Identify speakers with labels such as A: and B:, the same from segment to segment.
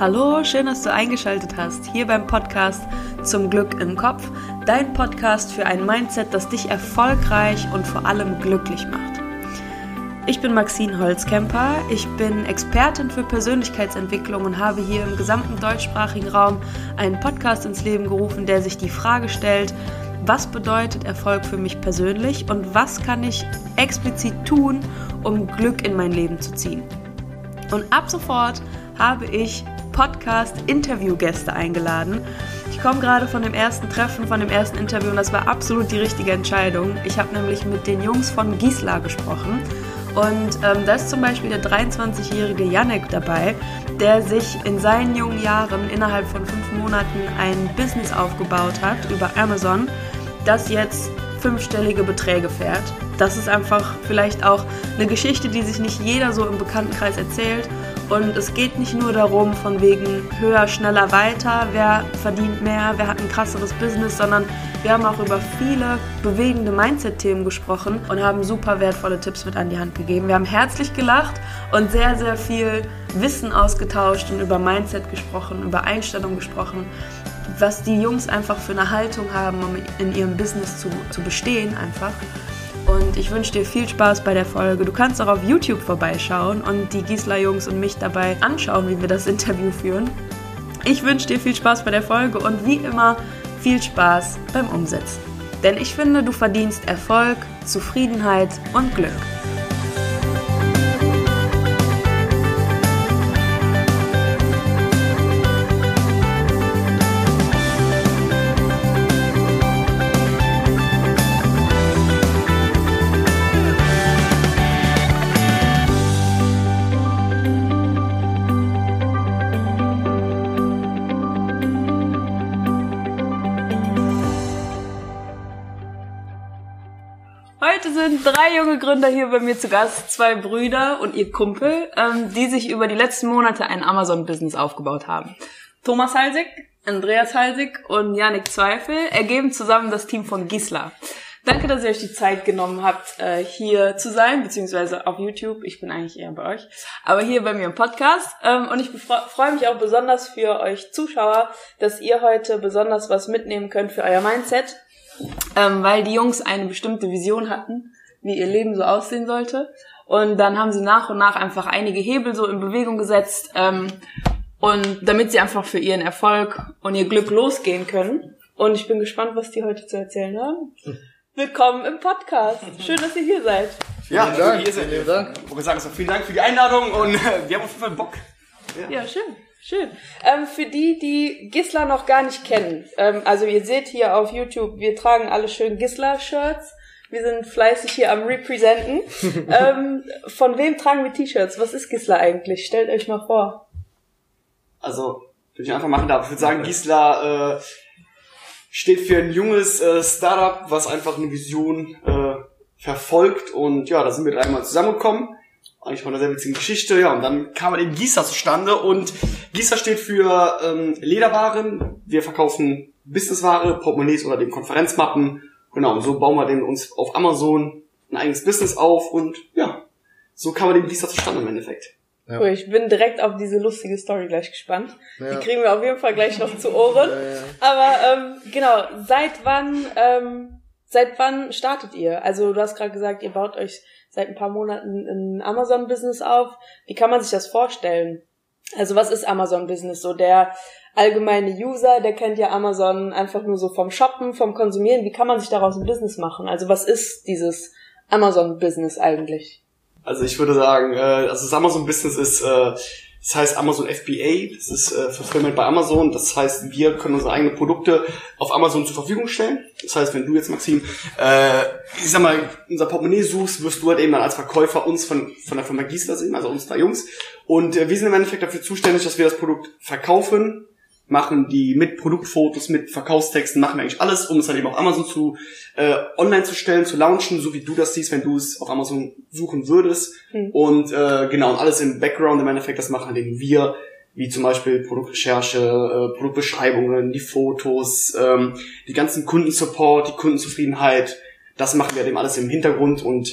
A: Hallo, schön, dass du eingeschaltet hast hier beim Podcast Zum Glück im Kopf, dein Podcast für ein Mindset, das dich erfolgreich und vor allem glücklich macht. Ich bin Maxine Holzkemper, ich bin Expertin für Persönlichkeitsentwicklung und habe hier im gesamten deutschsprachigen Raum einen Podcast ins Leben gerufen, der sich die Frage stellt, was bedeutet Erfolg für mich persönlich und was kann ich explizit tun, um Glück in mein Leben zu ziehen. Und ab sofort habe ich Podcast-Interviewgäste eingeladen. Ich komme gerade von dem ersten Treffen, von dem ersten Interview und das war absolut die richtige Entscheidung. Ich habe nämlich mit den Jungs von Gisla gesprochen und ähm, da ist zum Beispiel der 23-jährige Janek dabei, der sich in seinen jungen Jahren innerhalb von fünf Monaten ein Business aufgebaut hat über Amazon, das jetzt fünfstellige Beträge fährt. Das ist einfach vielleicht auch eine Geschichte, die sich nicht jeder so im Bekanntenkreis erzählt und es geht nicht nur darum, von wegen höher, schneller, weiter, wer verdient mehr, wer hat ein krasseres Business, sondern wir haben auch über viele bewegende Mindset-Themen gesprochen und haben super wertvolle Tipps mit an die Hand gegeben. Wir haben herzlich gelacht und sehr, sehr viel Wissen ausgetauscht und über Mindset gesprochen, über Einstellung gesprochen, was die Jungs einfach für eine Haltung haben, um in ihrem Business zu, zu bestehen einfach und ich wünsche dir viel Spaß bei der Folge. Du kannst auch auf YouTube vorbeischauen und die Gisela-Jungs und mich dabei anschauen, wie wir das Interview führen. Ich wünsche dir viel Spaß bei der Folge und wie immer viel Spaß beim Umsetzen. Denn ich finde, du verdienst Erfolg, Zufriedenheit und Glück. Drei junge Gründer hier bei mir zu Gast, zwei Brüder und ihr Kumpel, ähm, die sich über die letzten Monate ein Amazon-Business aufgebaut haben. Thomas Halsig, Andreas Halsig und Janik Zweifel ergeben zusammen das Team von Gisla. Danke, dass ihr euch die Zeit genommen habt, äh, hier zu sein, beziehungsweise auf YouTube. Ich bin eigentlich eher bei euch, aber hier bei mir im Podcast. Ähm, und ich freue mich auch besonders für euch Zuschauer, dass ihr heute besonders was mitnehmen könnt für euer Mindset, ähm, weil die Jungs eine bestimmte Vision hatten wie ihr Leben so aussehen sollte. Und dann haben sie nach und nach einfach einige Hebel so in Bewegung gesetzt. Ähm, und damit sie einfach für ihren Erfolg und ihr Glück losgehen können. Und ich bin gespannt, was die heute zu erzählen haben. Willkommen im Podcast. Schön, dass ihr hier seid.
B: Ja, vielen Dank. Hier seid. Vielen Dank. Ich wollte sagen, vielen Dank für die Einladung und äh, wir haben auf jeden Fall Bock.
A: Ja, ja schön. Schön. Ähm, für die, die Gisla noch gar nicht kennen, ähm, also ihr seht hier auf YouTube, wir tragen alle schön Gisla-Shirts. Wir sind fleißig hier am Representen. ähm, von wem tragen wir T-Shirts? Was ist Gisla eigentlich? Stellt euch mal vor.
B: Also, wenn ich einfach machen darf, ich würde sagen, Gisla äh, steht für ein junges äh, Startup, was einfach eine Vision äh, verfolgt. Und ja, da sind wir dreimal zusammengekommen. Eigentlich von einer sehr witzigen Geschichte. Ja, und dann kam eben Gisa zustande. Und Gisa steht für ähm, Lederwaren. Wir verkaufen Businessware, Portemonnaies oder den Konferenzmappen Genau, und so bauen wir den uns auf Amazon ein eigenes Business auf und ja, so kann man den Visa zustande im Endeffekt.
A: Ja. Cool, ich bin direkt auf diese lustige Story gleich gespannt. Ja. Die kriegen wir auf jeden Fall gleich noch zu Ohren. Ja, Aber ähm, genau, seit wann ähm, seit wann startet ihr? Also du hast gerade gesagt, ihr baut euch seit ein paar Monaten ein Amazon-Business auf. Wie kann man sich das vorstellen? Also was ist Amazon-Business? So der allgemeine User, der kennt ja Amazon einfach nur so vom Shoppen, vom Konsumieren. Wie kann man sich daraus ein Business machen? Also was ist dieses Amazon-Business eigentlich?
B: Also ich würde sagen, äh, also das Amazon-Business ist, äh, das heißt Amazon FBA, das ist äh, Fulfillment bei Amazon. Das heißt, wir können unsere eigenen Produkte auf Amazon zur Verfügung stellen. Das heißt, wenn du jetzt, Maxim, äh, ich sag mal, unser Portemonnaie suchst, wirst du halt eben dann als Verkäufer uns von, von der Firma Giesler sehen, also uns da Jungs. Und äh, wir sind im Endeffekt dafür zuständig, dass wir das Produkt verkaufen, machen die mit Produktfotos, mit Verkaufstexten, machen wir eigentlich alles, um es dann eben auf Amazon zu äh, online zu stellen, zu launchen, so wie du das siehst, wenn du es auf Amazon suchen würdest. Mhm. Und äh, genau, und alles im Background im Endeffekt, das machen eben wir, wie zum Beispiel Produktrecherche, äh, Produktbeschreibungen, die Fotos, ähm, die ganzen Kundensupport, die Kundenzufriedenheit, das machen wir eben alles im Hintergrund und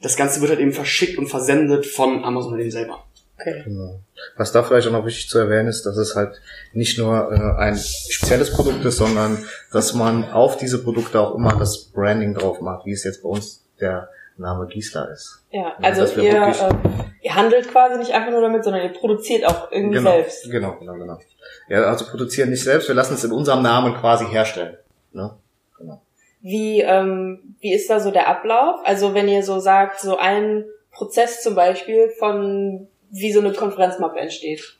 B: das Ganze wird halt eben verschickt und versendet von Amazon eben selber.
A: Okay.
C: Genau. Was da vielleicht auch noch wichtig zu erwähnen ist, dass es halt nicht nur äh, ein spezielles Produkt ist, sondern dass man auf diese Produkte auch immer das Branding drauf macht, wie es jetzt bei uns der Name Giesler ist.
A: Ja, also
C: dass wir
A: ihr, äh, ihr handelt quasi nicht einfach nur damit, sondern ihr produziert auch irgendwie
C: Genau,
A: selbst.
C: genau, genau, genau. Ja, also produzieren nicht selbst, wir lassen es in unserem Namen quasi herstellen. Ne? Genau.
A: Wie, ähm, wie ist da so der Ablauf? Also wenn ihr so sagt, so ein Prozess zum Beispiel von wie so eine Konferenzmappe entsteht.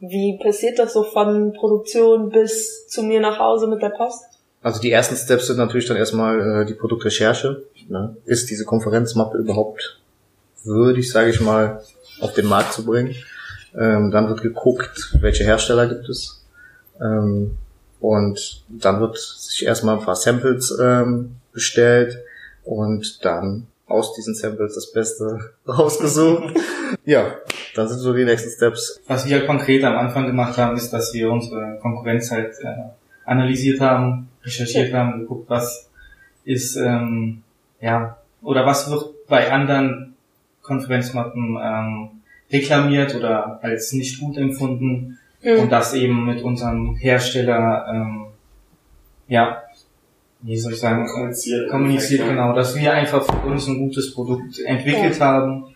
A: Wie passiert das so von Produktion bis zu mir nach Hause mit der Post?
C: Also die ersten Steps sind natürlich dann erstmal äh, die Produktrecherche. Ne? Ist diese Konferenzmappe überhaupt würdig, sage ich mal, auf den Markt zu bringen? Ähm, dann wird geguckt, welche Hersteller gibt es. Ähm, und dann wird sich erstmal ein paar Samples ähm, bestellt und dann aus diesen Samples das Beste rausgesucht. ja, dann sind so die nächsten Steps.
D: Was wir konkret am Anfang gemacht haben, ist, dass wir unsere Konkurrenz halt äh, analysiert haben, recherchiert haben, geguckt, was ist, ähm, ja, oder was wird bei anderen Konferenzmappen ähm, reklamiert oder als nicht gut empfunden und das eben mit unserem Hersteller, ähm, ja, wie soll ich sagen,
B: Kommuniziert.
D: kommuniziert,
B: Ja.
D: genau, dass wir einfach für uns ein gutes Produkt entwickelt haben,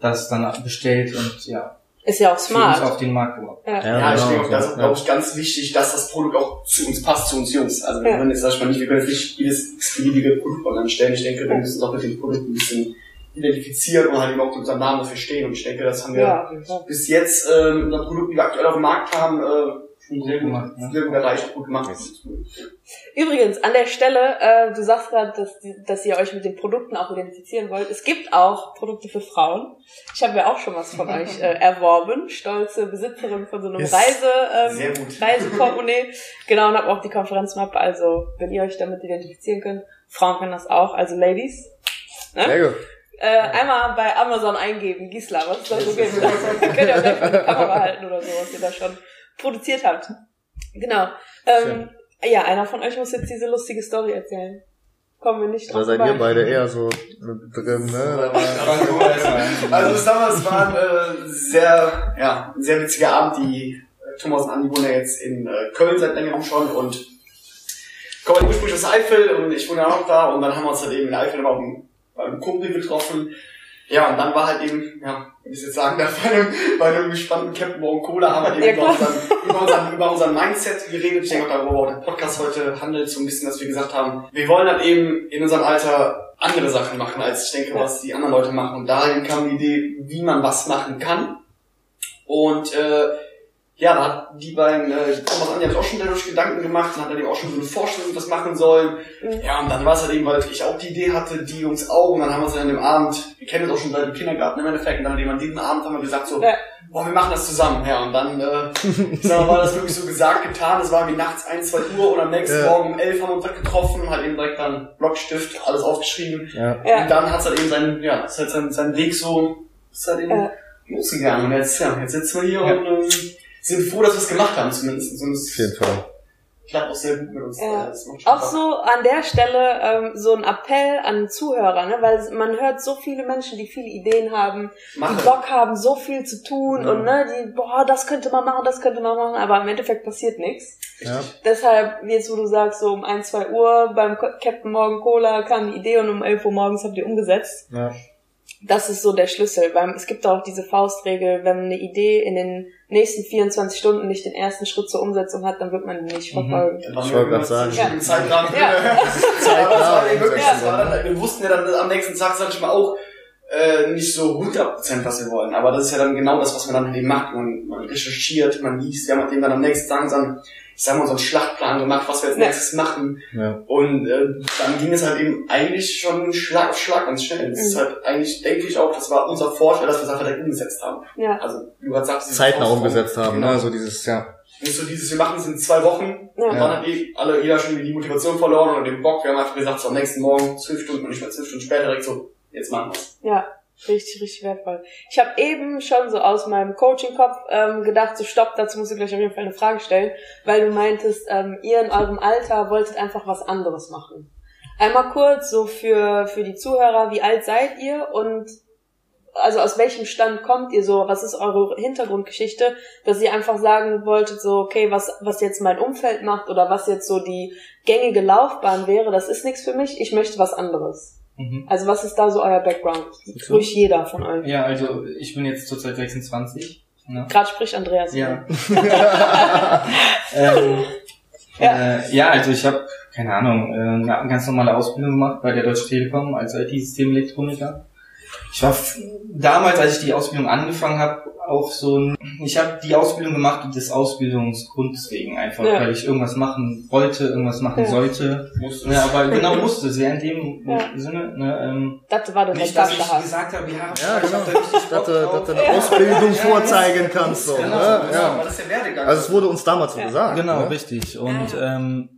D: das dann bestellt und ja,
A: Ist ja auch
D: für uns
A: smart.
D: auf den Markt gebracht.
A: Ja.
B: Ja, ich denke auch, das ist,
C: ja.
B: glaube ich, ganz wichtig, dass das Produkt auch zu uns passt, zu uns Jungs. Also wir
A: Ja.
B: können jetzt, sag ich mal, nicht, wir können jetzt nicht jedes x-beliebige Produkt online stellen. Ich denke, wir müssen uns auch mit dem Produkt ein bisschen identifizieren und halt eben auch unseren Namen dafür stehen. Und ich denke, das haben wir
A: Ja.
B: bis jetzt äh, mit unseren Produkten, die wir aktuell auf dem Markt haben, äh, sehr gut,
D: gemacht, ja.
B: sehr gut erreicht, gut gemacht.
A: Übrigens, an der Stelle, äh, du sagst gerade, dass, dass ihr euch mit den Produkten auch identifizieren wollt. Es gibt auch Produkte für Frauen. Ich habe ja auch schon was von euch äh, erworben. Stolze Besitzerin von so einem
C: Ist
A: Reise, ähm. Reiseportemonnaie. Genau, und habe auch die Konferenzmappe. Also, wenn ihr euch damit identifizieren könnt, Frauen können das auch. Also, Ladies,
C: Sehr gut.
A: äh, einmal bei Amazon eingeben, Gisela, was es da so gibt. Könnt ihr auch gleich die Kamera halten oder so, was ihr da schon produziert habt. Genau. Ähm, ja, einer von euch muss jetzt diese lustige Story erzählen. Kommen wir nicht
C: Da
A: drauf
C: seid
A: vorbei.
C: ihr beide eher so drin, ne?
B: Also es war ein äh, sehr, ja, ein sehr witziger Abend. Die äh, Thomas und Andi wohnen ja jetzt in äh, Köln seit längerem schon und kommen ursprünglich aus Eifel und ich wohne ja auch da und dann haben wir uns halt eben in Eifel beim, beim Kumpel getroffen. Ja, und dann war halt eben, ja, wenn ich jetzt sagen darf, bei einem, bei einem gespannten Captain Morgan Cola haben wir
A: Ja,
B: eben über, unseren, über, unseren, über unseren Mindset geredet. Ich denke auch, darüber auch der Podcast heute handelt, so ein bisschen, dass wir gesagt haben, wir wollen halt eben in unserem Alter andere Sachen machen, als ich denke, was die anderen Leute machen. Und dahin kam die Idee, wie man was machen kann. Und äh, ja, da hat die beiden, äh, Thomas sich auch schon dadurch Gedanken gemacht und hat dann eben auch schon so eine Vorstellung, das machen sollen.
A: Mhm.
B: Ja, und dann war es halt eben, weil ich auch die Idee hatte, die Jungs auch, und dann haben wir uns dann an dem Abend, wir kennen uns auch schon seit dem Kindergarten im Endeffekt, und dann hat eben an diesem Abend haben wir gesagt so,
A: Ja.
B: boah, wir machen das zusammen. Ja, und dann, äh, ich sag mal, war das wirklich so gesagt, getan, es war wie nachts 1, 2 Uhr und am nächsten
C: Ja.
B: Morgen um 11 haben wir uns dann getroffen, hat eben direkt dann Blockstift, alles aufgeschrieben.
C: Ja.
B: Und dann hat es halt eben seinen, ja, ist halt sein, sein Weg so, ist halt eben
A: Ja.
B: losgegangen. Und jetzt, ja, jetzt sitzen wir hier
A: Ja.
B: und ähm, sind froh, dass wir es gemacht haben zumindest. Es
C: Auf jeden Fall.
B: klappt auch sehr gut mit uns.
A: Ja.
B: Das macht schon
A: auch
B: Spaß.
A: so an der Stelle ähm, so ein Appell an Zuhörer, ne? weil man hört so viele Menschen, die viele Ideen haben, die
B: Machen.
A: Bock haben, so viel zu tun
B: Ja.
A: und ne, die, boah, das könnte man machen, das könnte man machen, aber im Endeffekt passiert nichts.
C: Ja.
A: Deshalb, jetzt wo du sagst, so um 1, 2 Uhr beim Captain Morgan Cola kam die Idee und um 11 Uhr morgens habt ihr umgesetzt.
C: Ja.
A: Das ist so der Schlüssel, weil es gibt auch diese Faustregel, wenn eine Idee in den nächsten 24 Stunden nicht den ersten Schritt zur Umsetzung hat, dann wird man die nicht
D: Mhm.
A: verfolgen.
B: Waren
C: Ich
B: wir
C: wollte grad sagen.
B: dem Zeitrahmen.
A: Ja.
B: Ja, wirklich,
C: Ja.
B: wir wussten ja dann am nächsten Tag, sag ich mal, auch äh, nicht so 100% was wir wollen. Aber das ist ja dann genau das, was man dann eben macht. Man, man recherchiert, man liest. Haben halt eben dann am nächsten Tag dann, ich sag mal, so einen Schlachtplan gemacht, was wir als
A: Ja.
B: nächstes machen.
C: Ja.
B: Und äh, dann ging es halt eben eigentlich schon Schlag auf Schlag ganz schnell. Das ist
A: Mhm.
B: halt eigentlich, denke ich auch, das war unser Vorteil, dass wir es einfach direkt umgesetzt haben.
A: Ja,
B: Also, wie du gerade sagst,
C: Zeitnah umgesetzt haben,
B: Genau.
C: ne? So dieses, ja.
B: Nicht so dieses, wir machen es in zwei Wochen.
A: Ja.
B: Und dann hat eh alle, jeder schon die Motivation verloren und den Bock. Wir haben einfach gesagt, so am nächsten Morgen, zwölf Stunden und nicht mehr zwölf Stunden später direkt so, jetzt machen wir's.
A: ja, richtig, richtig wertvoll. Ich habe eben schon so aus meinem Coaching-Kopf ähm, gedacht, so stopp, dazu musst du gleich auf jeden Fall eine Frage stellen, weil du meintest, ähm, ihr in eurem Alter wolltet einfach was anderes machen. Einmal kurz so für, für die Zuhörer, wie alt seid ihr und also aus welchem Stand kommt ihr so? Was ist eure Hintergrundgeschichte, dass ihr einfach sagen wolltet, so, okay, was, was jetzt mein Umfeld macht oder was jetzt so die gängige Laufbahn wäre, das ist nichts für mich, ich möchte was anderes.
D: Mhm.
A: Also was ist da so euer Background? Ruhig jeder von euch.
D: Ja, also ich bin jetzt zurzeit 26. Ne?
A: Gerade spricht Andreas.
D: Ja. ähm,
A: Ja.
D: Äh, ja, also ich habe, keine Ahnung, äh, eine ganz normale Ausbildung gemacht bei der Deutschen Telekom als IT-Systemelektroniker. Ich war damals, als ich die Ausbildung angefangen habe, auch so ein, ich habe die Ausbildung gemacht des Ausbildungsgrunds wegen einfach,
A: Ja.
D: weil ich irgendwas machen wollte, irgendwas machen
A: Ja.
D: sollte.
B: Musst
D: Ja, aber genau musste es ja in dem
A: Ja.
D: Sinne. Ne, ähm,
A: Das war dann
D: nicht, dass ich
A: Bachelor.
D: gesagt habe, ja,
C: Ja,
D: ich
C: genau.
D: hab da
C: Dass du,
D: drauf.
C: dass du eine Ausbildung
D: Ja,
C: vorzeigen kannst. So,
D: Genau,
C: ne? ja.
B: das ist der Werdegang.
C: Also es wurde uns damals so
A: Ja.
C: gesagt.
D: Genau,
C: ne?
D: richtig. Und ähm,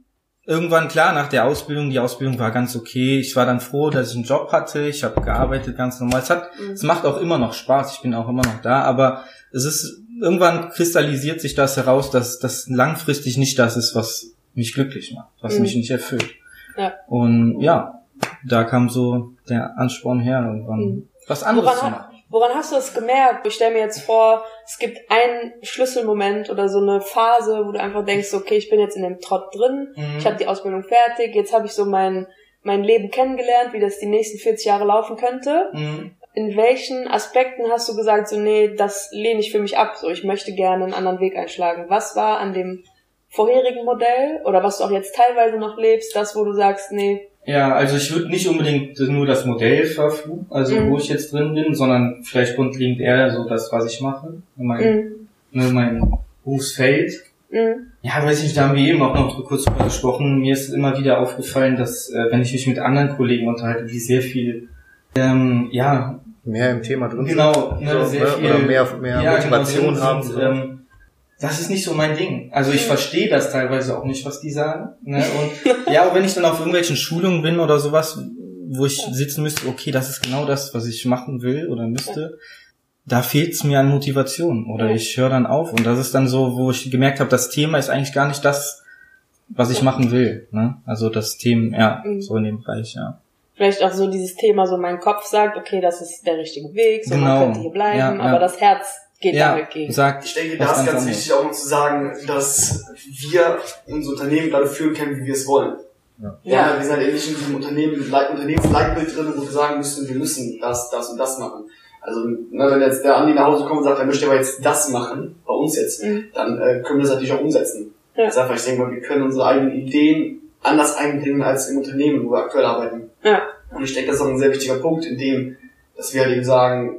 D: irgendwann klar nach der Ausbildung, die Ausbildung war ganz okay. Ich war dann froh, dass ich einen Job hatte. Ich habe gearbeitet ganz normal. Es hat,
A: Mhm.
D: es macht auch immer noch Spaß. Ich bin auch immer noch da, aber es ist irgendwann kristallisiert sich das heraus, dass das langfristig nicht das ist, was mich glücklich macht, was
A: Mhm.
D: mich nicht erfüllt.
A: Ja.
D: Und ja, da kam so der Ansporn her, irgendwann
A: Mhm.
D: was anderes
A: Woran,
D: zu machen.
A: Woran hast du das gemerkt? Ich stelle mir jetzt vor, es gibt einen Schlüsselmoment oder so eine Phase, wo du einfach denkst, okay, ich bin jetzt in dem Trott drin,
D: Mhm.
A: ich habe die Ausbildung fertig, jetzt habe ich so mein, mein Leben kennengelernt, wie das die nächsten 40 Jahre laufen könnte.
D: Mhm.
A: In welchen Aspekten hast du gesagt, so nee, das lehne ich für mich ab, so ich möchte gerne einen anderen Weg einschlagen? Was war an dem vorherigen Modell oder was du auch jetzt teilweise noch lebst, das, wo du sagst, nee,
D: Ja, also ich würde nicht unbedingt nur das Modell verfluchen, also
A: Mhm.
D: wo ich jetzt drin bin, sondern vielleicht grundlegend eher so das, was ich mache, mein,
A: mm,
D: ne, mein Berufsfeld.
A: mm,
D: Ja, weiß nicht, da haben wir eben auch noch kurz drüber gesprochen. Mir ist immer wieder aufgefallen, dass äh, wenn ich mich mit anderen Kollegen unterhalte, die sehr viel, ähm, ja,
C: Mehr im Thema drin
D: genau, ne,
C: So,
D: sehr
C: ne,
D: viel,
C: oder mehr- mehr
D: ja,
C: Motivation
D: genau,
C: haben,
D: sind,
C: so.
D: ähm, das ist nicht so mein Ding. Also ich verstehe das teilweise auch nicht, was die sagen. Ne? Und ja, auch wenn ich dann auf irgendwelchen Schulungen bin oder sowas, wo ich sitzen müsste, okay, das ist genau das, was ich machen will oder müsste, da fehlt es mir an Motivation oder ich höre dann auf und das ist dann so, wo ich gemerkt habe, das Thema ist eigentlich gar nicht das, was ich machen will. Ne? Also das Thema, ja,
A: Mhm.
D: so in dem Bereich, ja.
A: vielleicht auch so dieses Thema, so mein Kopf sagt, okay, das ist der richtige Weg, so man
D: Genau.
A: könnte hier bleiben,
D: Ja, ja.
A: aber das Herz geht
D: Ja,
A: damit gegen.
D: sagt
B: Ich denke, da ist ganz wichtig auch noch zu sagen, dass wir unser Unternehmen gerade führen können, wie wir es wollen.
C: Ja.
B: Ja, wir sind halt eben nicht in diesem Unternehmen, Leit- Unternehmensleitbild drin, wo wir sagen müssen, wir müssen das, das und das machen. Also, ne, wenn jetzt der Andi nach Hause kommt und sagt, er möchte aber jetzt das machen, bei uns jetzt,
A: Mhm.
B: dann äh, können wir das natürlich auch umsetzen.
A: Ja.
B: Das ist einfach, ich denke mal, wir können unsere eigenen Ideen anders einbringen als im Unternehmen, wo wir aktuell arbeiten.
A: Ja.
B: Und ich denke, das ist auch ein sehr wichtiger Punkt, in dem, dass wir halt eben sagen,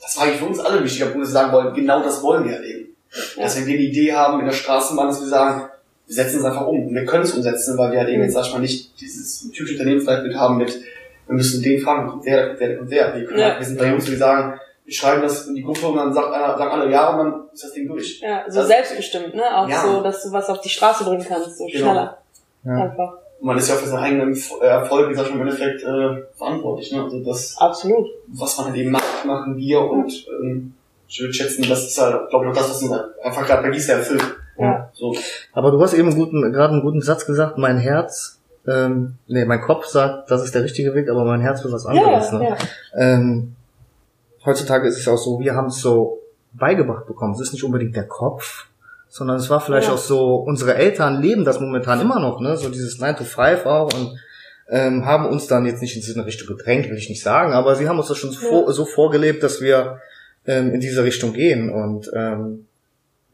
B: das war eigentlich für uns alle Punkt, dass wir sagen wollen, genau das wollen wir halt eben.
A: Ja.
B: Dass wenn wir die Idee haben in der Straßenbahn, dass wir sagen, wir setzen es einfach um. Und wir können es umsetzen, weil wir halt eben jetzt, sag ich mal, nicht dieses typische Unternehmensleitbild haben mit, wir müssen den fragen, kommt der, kommt der, kommt der. Wir, können,
A: Ja.
B: halt- wir sind bei Jungs, die sagen, wir schreiben das in die Gruppe und dann sagt einer, sagen alle ja und dann ist das Ding durch.
A: Ja, so
B: Das-
A: selbstbestimmt, ne? Auch
B: Ja.
A: so, dass du was auf die Straße bringen kannst, so
B: Genau.
A: schneller.
C: Ja.
A: Einfach.
B: Man ist ja für seinen eigenen äh, Erfolg, wie gesagt, im Endeffekt äh, verantwortlich. Ne? Also das,
A: Absolut.
B: was man halt eben macht, machen wir und ähm, ich würde schätzen, das ist halt, glaube ich, auch das, was halt einfach gerade bei Gießer erfüllt.
A: Ja.
B: So.
C: Aber du hast eben einen guten, gerade einen guten Satz gesagt, mein Herz, ähm, nee, mein Kopf sagt, das ist der richtige Weg, aber mein Herz will was
A: Ja,
C: anderes.
A: ja,
C: ne?
A: ja.
C: Ähm, heutzutage ist es auch so, wir haben es so beigebracht bekommen. Es ist nicht unbedingt der Kopf, sondern es war vielleicht
A: Ja.
C: auch so, unsere Eltern leben das momentan immer noch, ne? So dieses 9 to 5 auch und ähm, haben uns dann jetzt nicht in diese Richtung gedrängt, will ich nicht sagen, aber sie haben uns das schon so,
A: Ja.
C: vor, so vorgelebt, dass wir ähm, in diese Richtung gehen. Und ähm,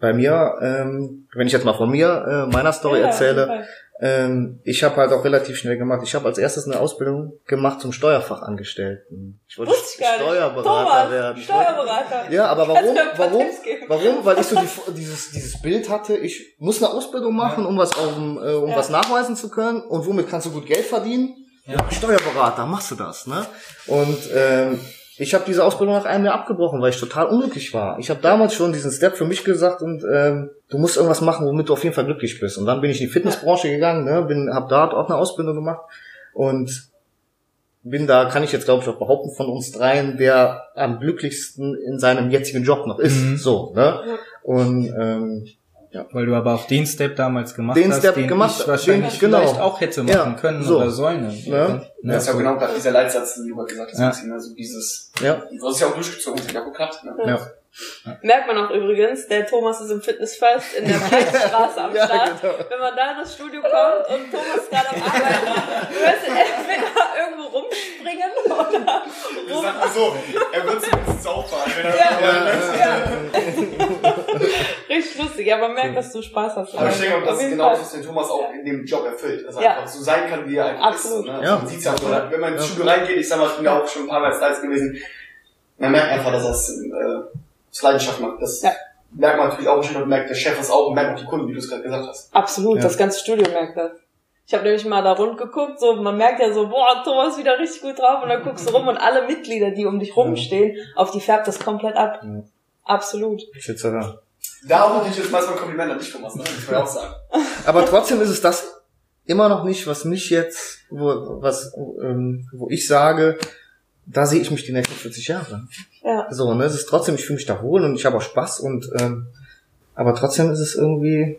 C: bei mir, ähm, wenn ich jetzt mal von mir, äh, meiner Story
A: Ja,
C: erzähle. Ähm, ich habe halt auch relativ schnell gemacht. Ich habe als erstes eine Ausbildung gemacht zum Steuerfachangestellten. Ich wollte
A: ich gar nicht.
C: Steuerberater
A: Thomas,
C: werden.
A: Steuerberater.
C: Ja, aber warum? Warum? Warum? Weil ich so die, dieses, dieses Bild hatte, ich muss eine Ausbildung machen, um was auf dem, äh, um
A: Ja.
C: was nachweisen zu können. Und womit kannst du gut Geld verdienen?
D: Ja.
C: Steuerberater, machst du das, ne? Und ähm, ich habe diese Ausbildung nach einem Jahr abgebrochen, weil ich total unglücklich war. Ich habe damals schon diesen Step für mich gesagt und ähm, du musst irgendwas machen, womit du auf jeden Fall glücklich bist. Und dann bin ich in die Fitnessbranche gegangen, ne, bin, habe dort auch eine Ausbildung gemacht und bin da, kann ich jetzt glaube ich auch behaupten von uns dreien, der am glücklichsten in seinem jetzigen Job noch ist.
D: Mhm.
C: So, ne? Und ähm,
D: Weil du aber auch den Step damals gemacht
C: Den
D: hast,
C: Step
D: den
C: gemacht,
D: ich wahrscheinlich
C: den- genau.
D: vielleicht auch hätte machen
C: Ja,
D: können
C: so.
D: oder sollen.
C: Ja.
D: Ne?
B: Das ist ja
D: so.
B: genau dieser Leitsatz, den du gerade gesagt hast,
D: Ja.
B: Also dieses,
C: Ja.
B: du hast es ja auch durchgezogen, das hat ja geklappt, ne?
C: Ja.
A: Merkt man auch übrigens, der Thomas ist im Fitness First in der Breitstraße am
C: Ja,
A: Start.
C: genau.
A: Wenn man da in das Studio kommt und Thomas ist gerade am Arbeiten, du hörst ihn entweder irgendwo rumspringen oder
B: Ich
A: rum.
B: sag mal so, er wird zumindest auffahren, wenn er,
A: Ja, Richtig lustig, aber man merkt, dass du Spaß hast.
B: Aber ich denke, das ist genau das, was den Thomas auch in dem Job erfüllt. Dass er
A: Ja.
B: einfach so sein kann, wie er einfach
A: Absolut.
B: ist. Ne?
C: Ja.
B: Man sieht's ja wenn man ins Studio reingeht, ich sag mal, ich bin ja auch schon ein paar Mal als gewesen, man merkt einfach, dass er es äh, aus Leidenschaft macht. Das
A: Ja.
B: merkt man natürlich auch schon und merkt der Chef es auch und merkt auch die Kunden, wie du es gerade gesagt hast.
A: Absolut,
C: Ja.
A: das ganze Studio merkt das. Ich habe nämlich mal da rund geguckt, so man merkt ja so, boah, Thomas ist wieder richtig gut drauf und dann guckst du rum und alle Mitglieder, die um dich rumstehen, auf die färbt das komplett ab.
C: Ja.
A: Absolut.
C: Ich sitze da.
B: Da auch natürlich jetzt mal so ein Kompliment an dich, Thomas, ne? Das muss man ja auch sagen.
C: Aber trotzdem ist es das immer noch nicht, was mich jetzt, wo, was, ähm, wo ich sage, da sehe ich mich die nächsten 40 Jahre.
A: Ja.
C: So, ne, es ist trotzdem, ich fühle mich da wohl und ich habe auch Spaß und, ähm, aber trotzdem ist es irgendwie,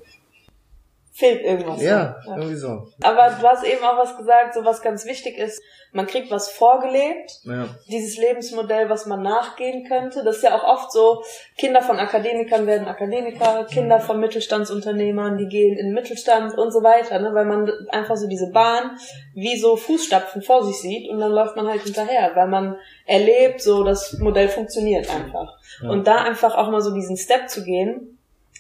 A: Fehlt irgendwas.
C: ja,
A: ja.
C: irgendwie so.
A: Aber du hast eben auch was gesagt, so was ganz wichtig ist, man kriegt was vorgelebt,
C: Ja,
A: dieses Lebensmodell, was man nachgehen könnte. Das ist ja auch oft so, Kinder von Akademikern werden Akademiker, Kinder von Mittelstandsunternehmern, die gehen in den Mittelstand und so weiter, ne? weil man einfach so diese Bahn wie so Fußstapfen vor sich sieht und dann läuft man halt hinterher, weil man erlebt, so das Modell funktioniert einfach.
C: Ja.
A: Und da einfach auch mal so diesen Step zu gehen,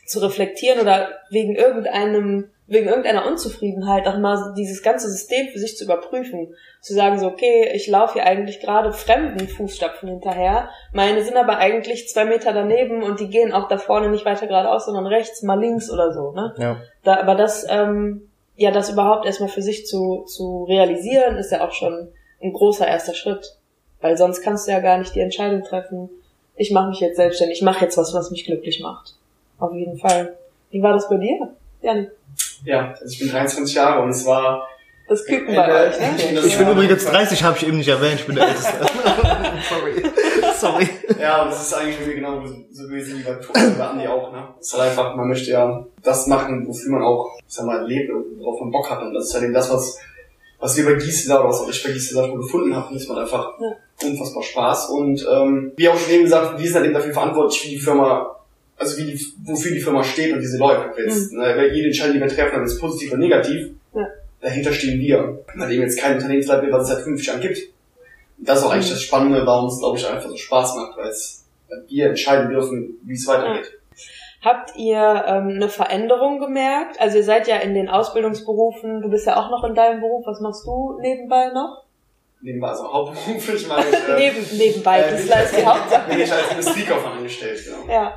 A: zu reflektieren oder wegen irgendeinem, wegen irgendeiner Unzufriedenheit auch mal dieses ganze System für sich zu überprüfen. Zu sagen so, okay, ich laufe hier eigentlich gerade fremden Fußstapfen hinterher. Meine sind aber eigentlich zwei Meter daneben und die gehen auch da vorne nicht weiter geradeaus, sondern rechts, mal links oder so, ne?
C: ja,
A: Da, aber das, ähm, ja, das überhaupt erstmal für sich zu, zu realisieren, ist ja auch schon ein großer erster Schritt. Weil sonst kannst du ja gar nicht die Entscheidung treffen, ich mache mich jetzt selbstständig, ich mache jetzt was, was mich glücklich macht. Auf jeden Fall. Wie war das bei dir? Janik?
B: Ja, also ich bin 23 Jahre und es war
A: Das Küken bei
B: äh,
A: euch, ne?
C: Ich bin übrigens 30, habe ich eben nicht erwähnt, ich bin der Älteste. Sorry. Sorry.
B: Ja, und das ist eigentlich bei mir genau so gewesen wie bei Thomas oder Andi auch, ne? Es ist halt einfach, man möchte ja das machen, wofür man auch, ich sag mal, lebt und worauf man Bock hat. Und das ist halt eben das, was, was wir bei Gisela oder was auch ich bei Gisela schon gefunden habe. Und das macht einfach
A: Ja.
B: unfassbar Spaß. Und ähm, wie auch schon eben gesagt, wir sind halt eben dafür verantwortlich, wie die Firma, also wie die, wofür die Firma steht und diese. Ob jetzt, ne, weil jede Entscheidung, die wir treffen, es positiv oder negativ,
A: Ja.
B: dahinter stehen wir. Weil eben jetzt kein Unternehmensleiter, was es seit 50 Jahren gibt. Und das ist auch eigentlich das Spannende, warum es, glaube ich, einfach so Spaß macht, weil es wir entscheiden dürfen, wie es weitergeht.
A: Habt ihr ähm, eine Veränderung gemerkt? Also ihr seid ja in den Ausbildungsberufen, du bist ja auch noch in deinem Beruf, was machst du nebenbei noch?
B: Nebenbei, also hauptberuflich meine ich, äh,
A: Neben, nebenbei,
B: äh,
A: das ist die Hauptsache.
B: bin ich als Industriekaufmann angestellt, genau.
A: Ja.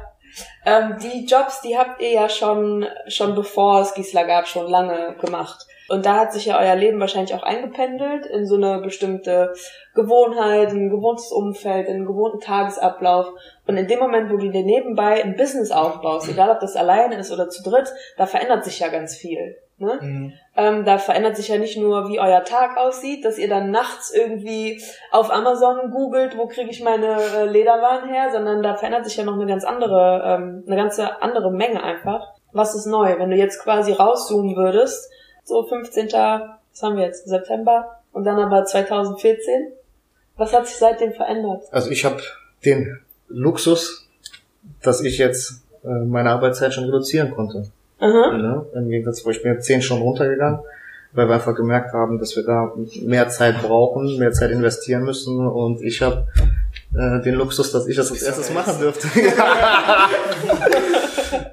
A: Ähm, die Jobs, die habt ihr ja schon, schon bevor es Gisela gab, schon lange gemacht. Und da hat sich ja euer Leben wahrscheinlich auch eingependelt in so eine bestimmte Gewohnheit, ein gewohntes Umfeld, einen gewohnten Tagesablauf. Und in dem Moment, wo du dir nebenbei ein Business aufbaust, egal ob das alleine ist oder zu dritt, da verändert sich ja ganz viel. Ne?
D: Mhm.
A: Ähm, da verändert sich ja nicht nur, wie euer Tag aussieht, dass ihr dann nachts irgendwie auf Amazon googelt, wo kriege ich meine äh, Lederwaren her, sondern da verändert sich ja noch eine ganz andere, ähm, eine ganze andere Menge einfach. Was ist neu? Wenn du jetzt quasi rauszoomen würdest, so 15. Was haben wir jetzt? September und dann aber 2014. Was hat sich seitdem verändert?
C: Also ich habe den Luxus, dass ich jetzt äh, meine Arbeitszeit schon reduzieren konnte.
A: Aha.
C: Ne? Im Gegensatz, wo ich bin jetzt zehn Stunden runtergegangen, weil wir einfach gemerkt haben, dass wir da mehr Zeit brauchen, mehr Zeit investieren müssen und ich habe äh, den Luxus, dass ich das als erstes machen dürfte.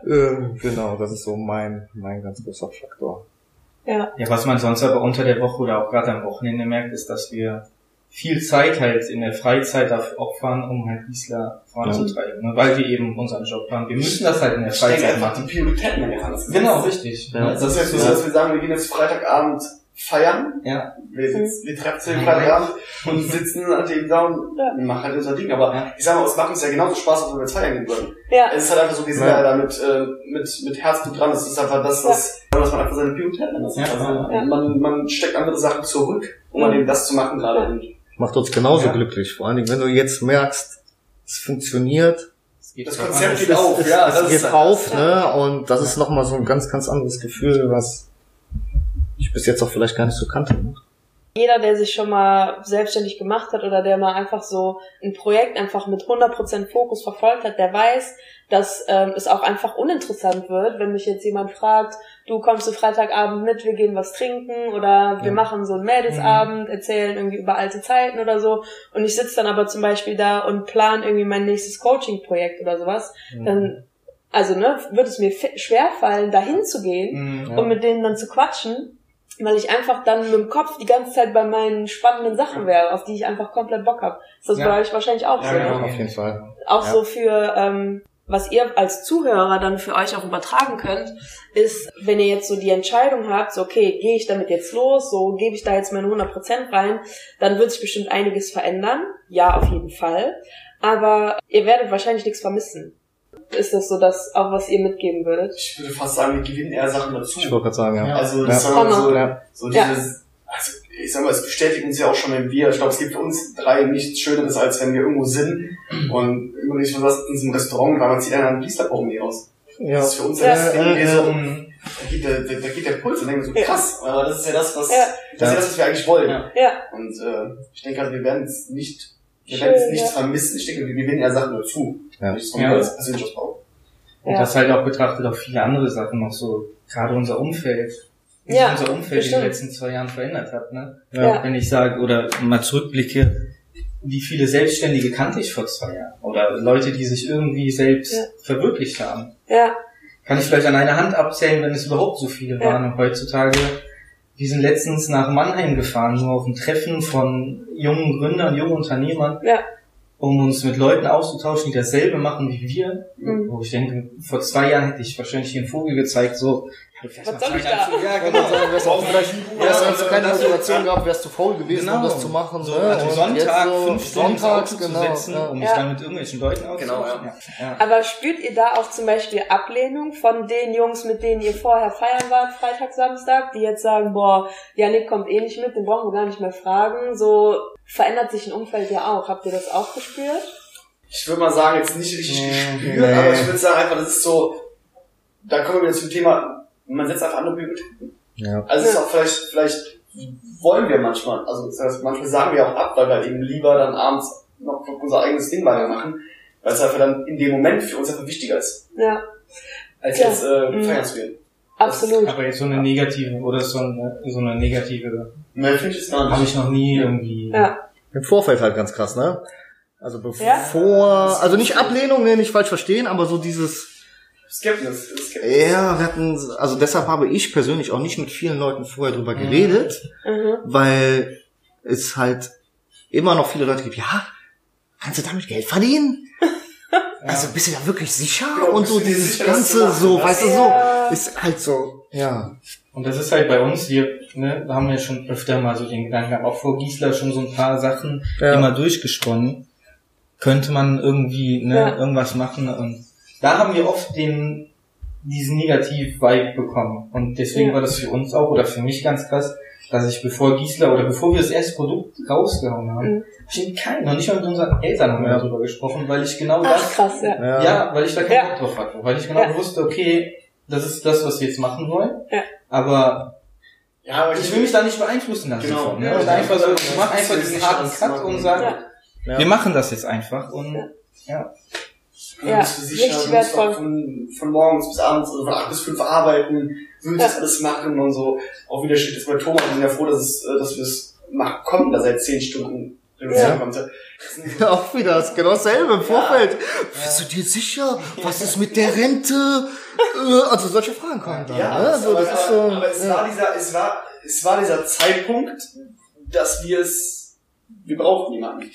C: ähm, genau, das ist so mein, mein ganz großer Faktor.
A: Ja.
D: Ja, was man sonst aber unter der Woche oder auch gerade am Wochenende merkt, ist, dass wir viel Zeit halt in der Freizeit dafür opfern, um halt Wiesler voranzutreiben, ne? weil wir eben unseren Job haben. Wir müssen das halt in der Freizeit machen.
B: die Prioritäten an anders.
D: Genau, richtig.
C: Ja.
B: Das ist jetzt so, dass wir sagen, wir gehen jetzt Freitagabend feiern.
D: Ja,
B: Wir, sitzen, wir treffen uns den Freitagabend und sitzen an dem da und
A: Ja.
B: machen halt unser Ding. Aber
D: Ja.
B: ich sag mal, es macht uns ja genauso Spaß, als wenn wir jetzt feiern gehen würden.
A: Ja.
B: Es ist halt einfach so, wir sind
C: Ja.
B: ja da mit, äh, mit, mit Herzblut dran. Es ist einfach das, was, dass man einfach seine Prioritäten ändert.
D: Ja.
B: Also,
A: Ja.
B: man, man steckt andere Sachen zurück, um an
A: Mhm.
B: eben das zu machen gerade.
C: Macht uns genauso
B: Ja.
C: glücklich. Vor allen Dingen, wenn du jetzt merkst, es funktioniert, es
D: geht
B: Das
D: voran.
B: Konzept geht
D: ist-
B: auf,
C: es,
B: ja.
C: es
B: das
C: geht
B: ist-
C: auf, ne? Und das ist nochmal so ein ganz, ganz anderes Gefühl, was ich bis jetzt auch vielleicht gar nicht so kannte. Ne?
A: Jeder, der sich schon mal selbstständig gemacht hat oder der mal einfach so ein Projekt einfach mit 100% Fokus verfolgt hat, der weiß, dass ähm, es auch einfach uninteressant wird, wenn mich jetzt jemand fragt, du kommst du Freitagabend mit, wir gehen was trinken oder wir
C: Ja.
A: machen so einen Mädelsabend, erzählen irgendwie über alte Zeiten oder so und ich sitze dann aber zum Beispiel da und plan irgendwie mein nächstes Coaching-Projekt oder sowas, dann also ne, wird es mir schwerfallen, dahin zu gehen
D: Mhm.
C: Ja.
A: und mit denen dann zu quatschen, weil ich einfach dann mit dem Kopf die ganze Zeit bei meinen spannenden Sachen wäre, auf die ich einfach komplett Bock habe. Ist das
D: Ja.
A: bei euch wahrscheinlich auch
B: Ja,
A: so?
B: genau.
A: Ne?
C: Auf jeden Fall.
A: Auch
C: Ja.
A: so für, ähm, was ihr als Zuhörer dann für euch auch übertragen könnt, ist, wenn ihr jetzt so die Entscheidung habt, so okay, gehe ich damit jetzt los, so gebe ich da jetzt meine 100% rein, dann wird sich bestimmt einiges verändern. Ja, auf jeden Fall. Aber ihr werdet wahrscheinlich nichts vermissen. Ist das so das auch, was ihr mitgeben würdet?
B: Ich würde fast sagen, wir gewinnen eher Sachen dazu.
C: Ich wollte gerade sagen, ja.
B: Also,
C: Ja.
B: das so,
C: Ja.
B: so
A: Ja.
B: dieses, also, ich sag mal, es bestätigt uns ja auch schon, wenn wir, ich glaube, es gibt für uns drei nichts Schöneres, als wenn wir irgendwo sind und immer nicht was in diesem Restaurant, weil man zieht einen Biester-Pochen nie aus.
C: Ja.
B: Das ist für uns
A: Ja.
B: das irgendwie
C: Ja,
B: so,
C: ja.
B: da geht der, da geht der Puls und denken so,
A: Ja.
B: krass, aber das ist ja das, was,
A: Ja.
B: das ist ja das, was wir eigentlich wollen.
D: Ja.
A: Ja,
B: Und, äh, ich denke also, wir werden es nicht, wir werden es nichts
A: ja.
B: vermissen. Ich denke, wir gewinnen eher Sachen dazu.
C: Ja.
B: Nicht so
D: Ja.
B: als persönliches Bau.
D: Und
A: Ja.
D: das halt auch betrachtet auf viele andere Sachen noch so, gerade unser Umfeld. Wie sich
A: Ja,
D: unser Umfeld in
A: bestimmt.
D: den letzten zwei Jahren verändert hat, ne?
A: Ja.
D: Wenn ich sage, oder mal zurückblicke, wie viele Selbstständige kannte ich vor zwei Jahren? Oder Leute, die sich irgendwie selbst
A: Ja.
D: verwirklicht haben.
A: ja,
D: Kann ich vielleicht an einer Hand abzählen, wenn es überhaupt so viele
A: Ja.
D: waren. Und heutzutage, wir sind letztens nach Mannheim gefahren, nur auf ein Treffen von jungen Gründern, jungen Unternehmern,
A: ja,
D: um uns mit Leuten auszutauschen, die dasselbe machen wie wir.
A: Mhm.
D: Wo ich denke, vor zwei Jahren hätte ich wahrscheinlich hier einen Vogel gezeigt, so,
A: Was soll ich da?
D: Ja,
C: Genau.
D: genau.
C: Sagen, wärst auch vielleicht,
B: Ja,
C: wärst
B: also
C: du keine Motivation gehabt, wärst du faul gewesen,
D: Genau.
C: um das zu machen.
D: So,
C: ne?
D: also Sonntag,
C: jetzt so
D: fünf Stunden
C: Sonntags, genau.
D: zu setzen,
C: ja.
D: um mich
A: Ja.
D: dann mit irgendwelchen Leuten auszutauschen.
B: Genau,
D: ja. Ja.
A: Aber spürt ihr da auch zum Beispiel Ablehnung von den Jungs, mit denen ihr vorher feiern wart, Freitag, Samstag, die jetzt sagen, boah, Janik kommt eh nicht mit, den brauchen wir gar nicht mehr fragen. So verändert sich ein Umfeld ja auch. Habt ihr das auch gespürt?
B: ich würde mal sagen, jetzt nicht richtig
D: Nee.
B: gespürt,
C: Nee.
B: aber ich würde sagen einfach, das ist so, da kommen wir wieder zum Thema, man setzt einfach andere Prioritäten.
C: Ja.
B: Also es ist auch vielleicht, vielleicht wollen wir manchmal, also das heißt, manchmal sagen wir auch ab, weil wir eben lieber dann abends noch unser eigenes Ding weitermachen, weil es einfach dann in dem Moment für uns einfach wichtiger ist,
A: Ja,
B: als
A: Ja.
B: jetzt äh,
A: Mhm.
B: feiern zu gehen.
A: absolut.
D: Aber jetzt so eine negative, oder so eine, so eine negative,
B: Mehr finde ich es gar
D: habe
B: nicht.
D: ich noch nie irgendwie.
A: Ja,
C: Im Vorfeld halt ganz krass, ne? Also bevor,
A: Ja?
C: also nicht Ablehnung, ne, nicht falsch verstehen, aber so dieses,
B: Skeptisch, skeptisch.
C: ja, wir hatten, also deshalb habe ich persönlich auch nicht mit vielen Leuten vorher drüber geredet,
A: mhm.
C: weil es halt immer noch viele Leute gibt, ja, kannst du damit Geld verdienen? Also bist du da wirklich sicher?
B: Ja,
C: Und so dieses
B: sicher,
C: ganze
B: machen
C: so, weißt du
A: Ja.
C: so, ist halt so, ja.
D: Und das ist halt bei uns hier, ne, haben wir schon öfter mal so den Gedanken gehabt, auch vor Gisela schon so ein paar Sachen
C: Ja.
D: immer durchgesponnen. Könnte man irgendwie, ne,
A: Ja.
D: irgendwas machen und da haben wir oft den, diesen Negativ-Vibe bekommen. Und deswegen
A: Ja.
D: war das für uns auch, oder für mich ganz krass, dass ich bevor Gisela oder bevor wir das erste Produkt rausgehauen haben,
A: Mhm.
D: hab ich mit keinem, noch nicht mal mit unseren Eltern haben wir
C: Ja.
D: darüber gesprochen, weil ich genau
A: Ach
D: das
A: krass, ja.
C: Ja.
D: ja, weil ich da keinen
A: Ja.
D: Bock drauf hatte. Weil ich genau
A: Ja.
D: wusste, okay, das ist das, was wir jetzt machen wollen.
A: Ja.
D: Aber
B: Ja, aber
D: ich will mich da nicht beeinflussen lassen.
B: Genau.
D: von, ne?
B: Ja,
D: und
B: ja.
D: einfach so, ich mach einfach diesen harten Cut und sage,
A: Ja.
C: Ja.
D: wir machen das jetzt einfach. Und ja,
A: Ja,
B: sicher,
A: richtig wertvoll.
B: Von, von morgens bis abends, also von acht bis fünf arbeiten,
A: Ja.
B: das alles machen und so. Auch wieder steht jetzt bei Thomas, ich bin ja froh, dass, es, äh, dass wir es machen konnten, er jetzt zehn Stunden reduzieren
A: Ja.
B: konnte. Das sind so-
C: Auch wieder, das ist genau dasselbe im Vorfeld. Bist du dir sicher? Was ist mit der Rente? Äh, Also solche Fragen kommen dann.
B: Ja,
C: ne? Also,
B: aber,
C: das ist so,
B: aber, aber es,
C: ja.
B: war dieser, es, war, es war dieser Zeitpunkt, dass wir es, wir brauchten jemanden.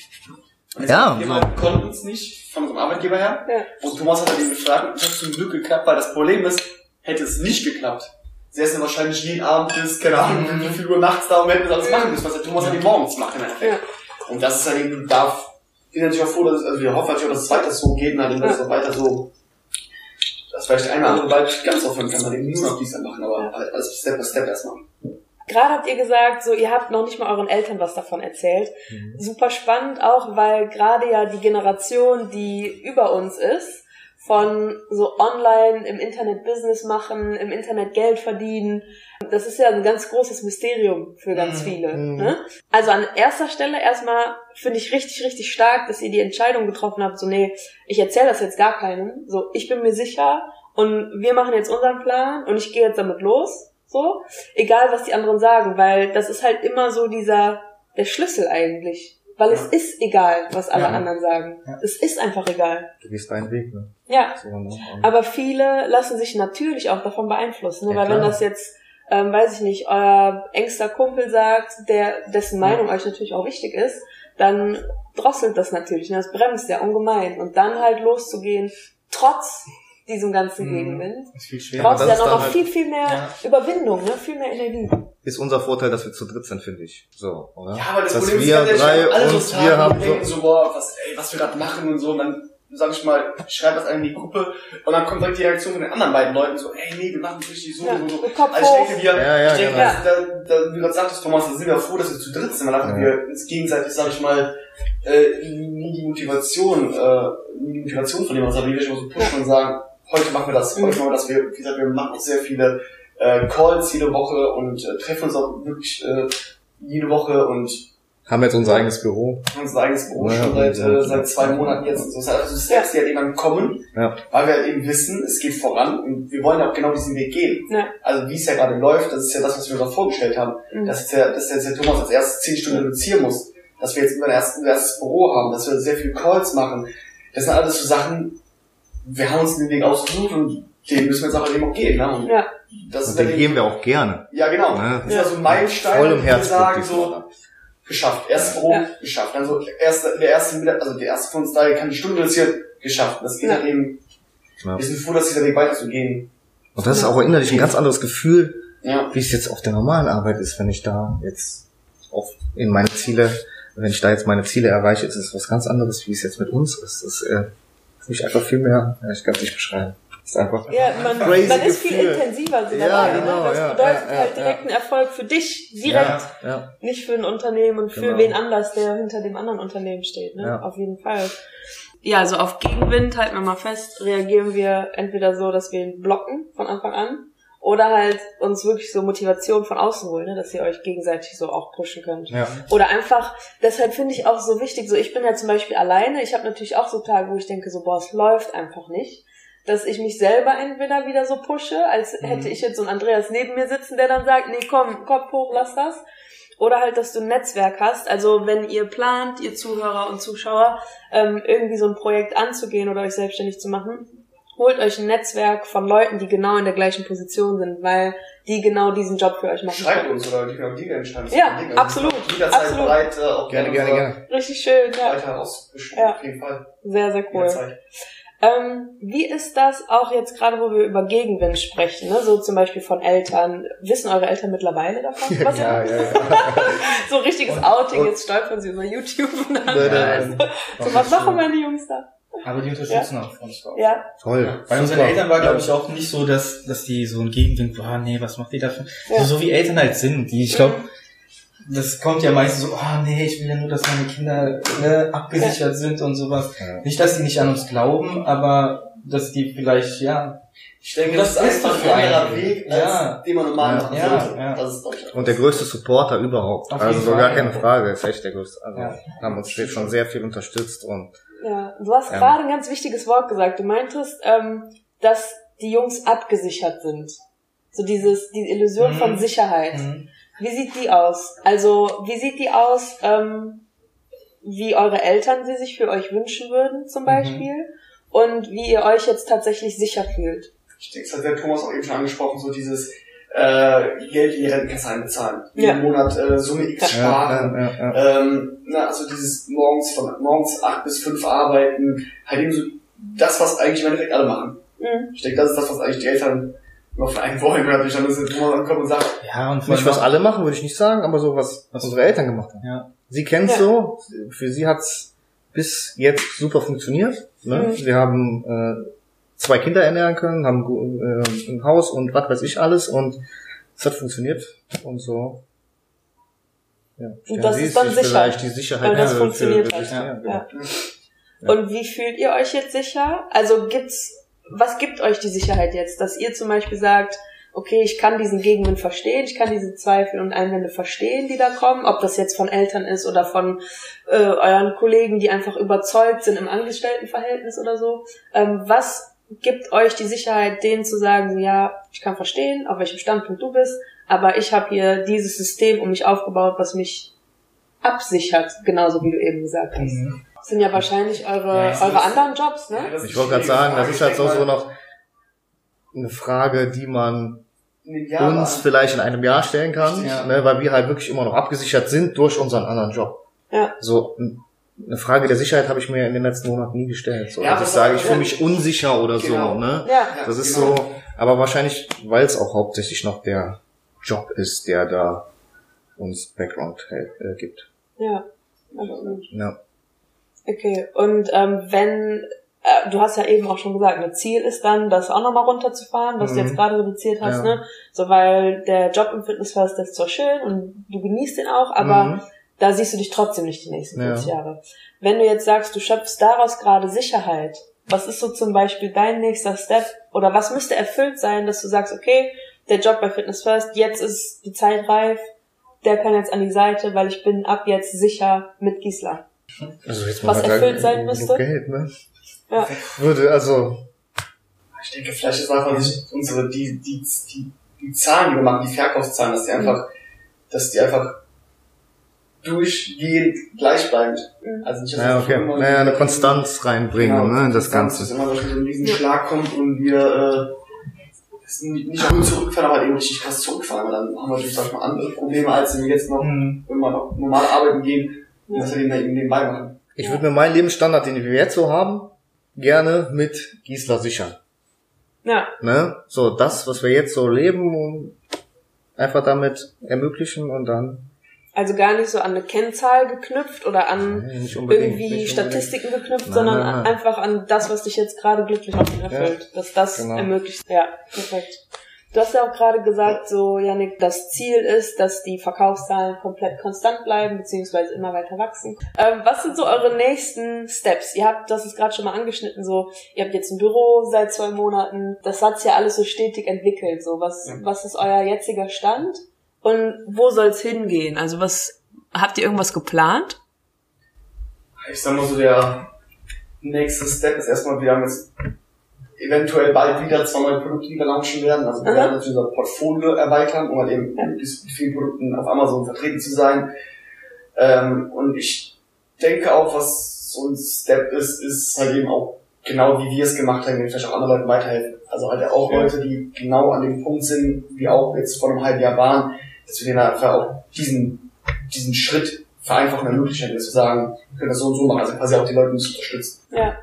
B: Und es
C: Ja,
B: wir konnten uns nicht von unserem Arbeitgeber her.
A: Ja.
B: Und Thomas hat dann ihn gefragt und es hat zum Glück geklappt, weil das Problem ist, hätte es nicht geklappt, säßen wir wahrscheinlich jeden Abend bis, keine Ahnung, wie viel Uhr nachts da und hätten das alles machen müssen, was der Thomas halt eben morgens macht im Endeffekt.
A: Ja.
B: Und das ist halt eben, darf, ich bin natürlich auch froh, dass, es- also wir hoffen natürlich auch, dass es weiter so geht und halt dass es auch weiter so, dass vielleicht der eine oder andere bald ganz aufhören kann, dann eben nur noch dies dann machen, aber halt alles Step by Step erstmal.
A: Gerade habt ihr gesagt, so ihr habt noch nicht mal euren Eltern was davon erzählt. Super spannend auch, weil gerade ja die Generation, die über uns ist, von so online im Internet Business machen, im Internet Geld verdienen. Das ist ja ein ganz großes Mysterium für ganz
B: Mhm.
A: viele.
C: Mhm.
A: Ne? Also an erster Stelle erstmal finde ich richtig, richtig stark, dass ihr die Entscheidung getroffen habt, so nee, ich erzähle das jetzt gar keinem. So, ich bin mir sicher und wir machen jetzt unseren Plan und ich gehe jetzt damit los. So, egal was die anderen sagen, weil das ist halt immer so dieser, der Schlüssel eigentlich. Weil es
B: Ja.
A: ist egal, was alle
C: Ja.
A: anderen sagen.
D: Ja.
A: Es ist einfach egal.
C: Du gehst deinen Weg, ne?
A: Ja.
C: So, ne?
A: Aber viele lassen sich natürlich auch davon beeinflussen, ne? Weil wenn
C: klar.
A: das jetzt, ähm, weiß ich nicht, euer engster Kumpel sagt, der dessen Meinung euch natürlich auch wichtig ist, dann drosselt das natürlich, ne? das bremst ja ungemein. Und dann halt loszugehen, trotz diesem ganzen
D: Mhm.
A: Gegenwind,
D: ist viel schwerer.
A: braucht
C: das
A: ja
C: ist
A: noch,
C: dann halt-
A: viel, viel mehr
D: Ja.
A: Überwindung, ne? viel mehr Energie.
C: ist unser Vorteil, dass wir zu dritt sind, finde ich. So, oder?
B: Ja, aber das
C: dass
B: Problem ist,
C: wir
B: ehrlich,
C: drei
B: alle so
C: uns,
B: Tage
C: wir haben so,
B: denken so, boah, was, ey, was wir gerade machen und so, und dann sag ich mal, ich schreibe das in die Gruppe und dann kommt direkt die Reaktion von den anderen beiden Leuten so, ey, nee, wir machen es richtig so
A: Ja,
B: und so.
A: Kopf
B: Also ich denke, wir,
C: Ja, ja,
B: ich denke,
C: genau.
B: da, da, wie du gerade sagtest, Thomas, da sind wir froh, dass wir zu dritt sind, weil einfach
C: Ja.
B: wir uns gegenseitig, sag ich mal, äh, nie die Motivation, äh, nie die Motivation von jemandem, sondern wir schon so pushen und sagen, heute machen wir das, heute
A: Mhm.
B: machen wir das, wir, wie gesagt, wir machen auch sehr viele äh, Calls jede Woche und äh, treffen uns auch wirklich äh, jede Woche und
C: haben jetzt unser eigenes Büro.
B: haben unser eigenes Büro
C: Ja,
B: schon seit,
C: ja.
B: äh, seit zwei Monaten jetzt. und So. Das heißt, also Steps, die halt irgendwann kommen,
C: Ja.
B: weil wir halt eben wissen, es geht voran und wir wollen ja auch genau diesen Weg gehen.
A: Ja.
B: Also wie es ja gerade läuft, das ist ja das, was wir uns auch vorgestellt haben.
A: Mhm.
B: Dass, jetzt der, dass jetzt der Thomas als erstes zehn Stunden reduzieren muss, dass wir jetzt über ein erstes, unser erstes Büro haben, dass wir sehr viele Calls machen. Das sind alles so Sachen, wir haben uns den Weg ausgesucht und den müssen wir jetzt auch eben auch gehen. Ne? Und
A: Ja.
B: das ist
C: Und den geben wir auch gerne.
B: Ja, genau.
C: Ja.
B: Das ist ja so ein Meilenstein,
C: Voll im
B: wo wir sagen, so, geschafft. Erstes Büro
A: Ja.
B: geschafft. Also erste, der erste, Mittag- also der erste von uns drei kann die Stunde reduzieren, geschafft. Das geht
A: Ja.
B: halt eben.
C: Ja.
B: Wir sind froh, dass dieser Weg weiterzugehen.
C: Und das ist auch innerlich ein ganz anderes Gefühl,
B: Ja.
C: wie es jetzt auf der normalen Arbeit ist, wenn ich da jetzt auf in meine Ziele, wenn ich da jetzt meine Ziele erreiche, ist es was ganz anderes, wie es jetzt mit uns ist. Das äh, mich einfach viel mehr, ja, ich kann es nicht beschreiben. Ist einfach
A: Ja, man,
C: Crazy
A: man ist viel
C: Gefühl.
A: intensiver so
C: Ja,
A: dabei.
C: genau,
A: ne? Das
C: ja,
A: bedeutet
C: ja,
A: halt direkt
C: ja.
A: einen Erfolg für dich, direkt.
C: ja, ja.
A: Nicht für ein Unternehmen und für
C: Genau.
A: wen anders, der hinter dem anderen Unternehmen steht. Ne?
C: Ja.
A: Auf jeden Fall. Ja, also auf Gegenwind, halten wir mal fest, reagieren wir entweder so, dass wir ihn blocken von Anfang an oder halt uns wirklich so Motivation von außen holen, ne? dass ihr euch gegenseitig so auch pushen könnt.
C: ja.
A: Oder einfach, deshalb finde ich auch so wichtig, so ich bin ja zum Beispiel alleine, ich habe natürlich auch so Tage, wo ich denke, so boah, es läuft einfach nicht. Dass ich mich selber entweder wieder so pushe, als hätte ich jetzt so einen Andreas neben mir sitzen, der dann sagt, nee, komm, Kopf hoch, lass das. Oder halt, dass du ein Netzwerk hast. Also wenn ihr plant, ihr Zuhörer und Zuschauer, ähm, irgendwie so ein Projekt anzugehen oder euch selbstständig zu machen, holt euch ein Netzwerk von Leuten, die genau in der gleichen Position sind, weil die genau diesen Job für euch machen
B: Schreibt
A: können.
B: uns oder die können auch Dinge entstehen.
A: Ja,
B: Dinge.
A: absolut,
B: Jederzeit
A: absolut.
B: bereit, äh, auch
C: Gerne, gerne, gerne.
A: Richtig schön, ja.
B: Weiter.
A: Ja.
B: Auf jeden Fall.
A: Sehr, sehr cool. Ähm, wie ist das auch jetzt gerade, wo wir über Gegenwind sprechen, ne? so zum Beispiel von Eltern? Wissen eure Eltern mittlerweile davon? Was ihr
C: Ja,
A: macht?
C: ja, ja.
A: So richtiges
C: Und-
A: Outing,
C: und-
A: jetzt stolpern sie über YouTube und dann,
C: Nein,
A: äh,
C: nein,
A: so, was machen meine Jungs da?
D: Aber die unterstützen auch uns auch.
A: Ja,
C: Toll.
D: Bei unseren. Eltern war, glaube ich, auch nicht so, dass, dass die so ein Gegenwind, boah, nee, was macht ihr dafür?
A: Ja.
D: So, so wie Eltern halt sind. Die, ich glaube,
A: Mhm.
D: das kommt ja meistens so, oh nee, ich will ja nur, dass meine Kinder ne, abgesichert sind und sowas.
C: Ja.
D: Nicht, dass die nicht an uns glauben, aber dass die vielleicht, ja,
B: Ich denke,
D: Das
B: das, ist einfach
D: doch für
B: ein anderer
D: einen.
B: Weg, als
D: Ja.
B: den man normal
C: Ja.
B: machen
D: Ja,
B: sollte.
D: ja.
B: Das ist, ich,
C: Und der größte Supporter überhaupt.
D: Auf
C: also so gar keine
D: ja.
C: Frage, ist echt der größte. Also
D: Ja.
C: haben uns schon sehr viel unterstützt und
A: ja. Du hast
C: Ja.
A: gerade ein ganz wichtiges Wort gesagt. Du meintest, ähm, dass die Jungs abgesichert sind. So dieses, die Illusion
D: Mhm.
A: von Sicherheit.
D: mhm.
A: Wie sieht die aus? Also, wie sieht die aus, ähm, wie eure Eltern sie sich für euch wünschen würden, zum Beispiel? Und wie ihr euch jetzt tatsächlich sicher fühlt?
B: Ich denke, das hat der Thomas auch eben schon angesprochen, so dieses äh, Geld in die Rentenkasse einbezahlen.
A: Ja.
B: Jeden Monat äh, Summe X
A: Ja.
B: sparen.
C: ja, ja, ja.
B: Ähm, na, also dieses morgens von morgens acht bis fünf arbeiten, halt eben so das, was eigentlich im Endeffekt alle machen.
A: Mhm.
B: Ich denke, das ist das, was eigentlich die Eltern immer von einem wollen, wenn natürlich dann der Thomas ankommt und sagt,
D: Ja, und
C: Nicht was alle machen, würde ich nicht sagen, aber so was, was unsere Eltern gemacht haben.
D: Ja.
C: Sie kennt's
A: Ja.
C: so, für sie hat's bis jetzt super funktioniert. Ne?
A: Mhm.
C: Wir haben äh, zwei Kinder ernähren können, haben äh, ein Haus und was weiß ich alles und es hat funktioniert und so. Ja, stellen
A: das ist dann
C: sich
A: sicher.
C: vielleicht die Sicherheit
A: Weil das funktioniert hat.
C: ja.
A: Ja.
C: Ja.
A: Und wie fühlt ihr euch jetzt sicher? Also gibt's, was gibt euch die Sicherheit jetzt, dass ihr zum Beispiel sagt, okay, ich kann diesen Gegenwind verstehen, ich kann diese Zweifel und Einwände verstehen, die da kommen, ob das jetzt von Eltern ist oder von äh, euren Kollegen, die einfach überzeugt sind im Angestelltenverhältnis oder so. Ähm, was gibt euch die Sicherheit, denen zu sagen, ja, ich kann verstehen, auf welchem Standpunkt du bist, aber ich habe hier dieses System um mich aufgebaut, was mich absichert, genauso wie du eben gesagt hast.
D: Mhm.
A: Das sind ja wahrscheinlich eure,
D: Ja,
A: eure
B: ist-
A: anderen Jobs, ne?
B: das
C: Ich wollte gerade sagen, das
B: Frage.
C: ist halt so, so noch eine Frage, die man uns
B: war-
C: vielleicht in einem Jahr stellen kann,
D: Ja.
C: ne, weil wir halt wirklich immer noch abgesichert sind durch unseren anderen Job.
A: Ja.
C: So eine Frage der Sicherheit habe ich mir in den letzten Monaten nie gestellt. So,
B: Ja,
C: dass ich
B: das
C: sage, ich fühle mich unsicher oder
B: Genau.
C: so. Ne?
A: Ja.
B: Ja,
C: Das ist
B: genau.
C: so, aber wahrscheinlich, weil es auch hauptsächlich noch der Job ist, der da uns Background hält, äh, gibt.
A: Ja. Absolut.
C: Ja.
A: Okay, und ähm, wenn, äh, du hast ja eben auch schon gesagt, ein Ziel ist dann, das auch nochmal runterzufahren, was du
C: Mhm.
A: jetzt gerade reduziert hast,
C: Ja.
A: ne? So, weil der Job im Fitnessfest ist zwar schön und du genießt den auch, aber
C: Mhm.
A: Da siehst du dich trotzdem nicht die nächsten
C: Ja.
A: 40 Jahre. Wenn du jetzt sagst, du schöpfst daraus gerade Sicherheit, was ist so zum Beispiel dein nächster Step oder was müsste erfüllt sein, dass du sagst, okay, der Job bei Fitness First, jetzt ist die Zeit reif, der kann jetzt an die Seite, weil ich bin ab jetzt sicher mit Gisela.
C: Also jetzt
A: Was erfüllt sein müsste?
C: Geld, ne?
A: Ja.
C: Würde, also,
B: Ich denke, vielleicht ist einfach nicht unsere, die, die, die, die Zahlen, die wir machen, die Verkaufszahlen, dass die einfach, dass die einfach durchgehend gleichbleibend.
A: Mhm.
B: Also nicht, dass wir
C: okay.
B: immer-
C: Naja, eine Konstanz reinbringen,
B: Genau,
C: ne, in das Ganze.
B: Dass immer so ein riesen Schlag kommt und wir, äh, nicht nur zurückfahren, aber eben richtig krass zurückfahren. Aber dann haben wir natürlich, sag ich mal, andere Probleme, als wenn wir jetzt noch,
D: Mhm.
B: wenn wir noch normal arbeiten gehen, und das wir eben nebenbei machen.
C: Ich würde mir meinen Lebensstandard, den wir jetzt so haben, gerne mit Gisela sichern.
A: Ja,
C: Ne? So, das, was wir jetzt so leben, einfach damit ermöglichen und dann
A: also gar nicht so an eine Kennzahl geknüpft oder an
C: unbedingt,
A: irgendwie Statistiken geknüpft,
C: Nein,
A: sondern
C: nein, nein.
A: einfach an das, was dich jetzt gerade glücklich macht und erfüllt. dass das
C: genau.
A: ermöglicht. Ja, perfekt. Du hast ja auch gerade gesagt, so, Janik, das Ziel ist, dass die Verkaufszahlen komplett konstant bleiben, beziehungsweise immer weiter wachsen. Ähm, was sind so eure nächsten Steps? Ihr habt, das ist gerade schon mal angeschnitten, so, ihr habt jetzt ein Büro seit zwei Monaten. Das hat sich ja alles so stetig entwickelt. So, was,
B: Ja.
A: was ist euer jetziger Stand? Und wo soll es hingehen? Also was, habt ihr irgendwas geplant?
B: Ich sag mal so, der nächste Step ist erstmal, wir haben jetzt eventuell bald wieder zwei neue Produkte, die wir launchen werden. Also wir werden natürlich unser Portfolio erweitern, um halt eben mit vielen Produkten auf Amazon vertreten zu sein. Ähm, und ich denke auch, was so ein Step ist, ist halt eben auch genau wie wir es gemacht haben, vielleicht auch anderen Leuten weiterhelfen. Also halt auch
A: Ja.
B: Leute, die genau an dem Punkt sind, wie auch jetzt vor einem halben Jahr waren, dass wir denen einfach auch diesen, diesen Schritt vereinfachen ermöglichen, dass wir sagen, wir können das so und so machen, also quasi auch die Leute zu unterstützen.
A: Ja.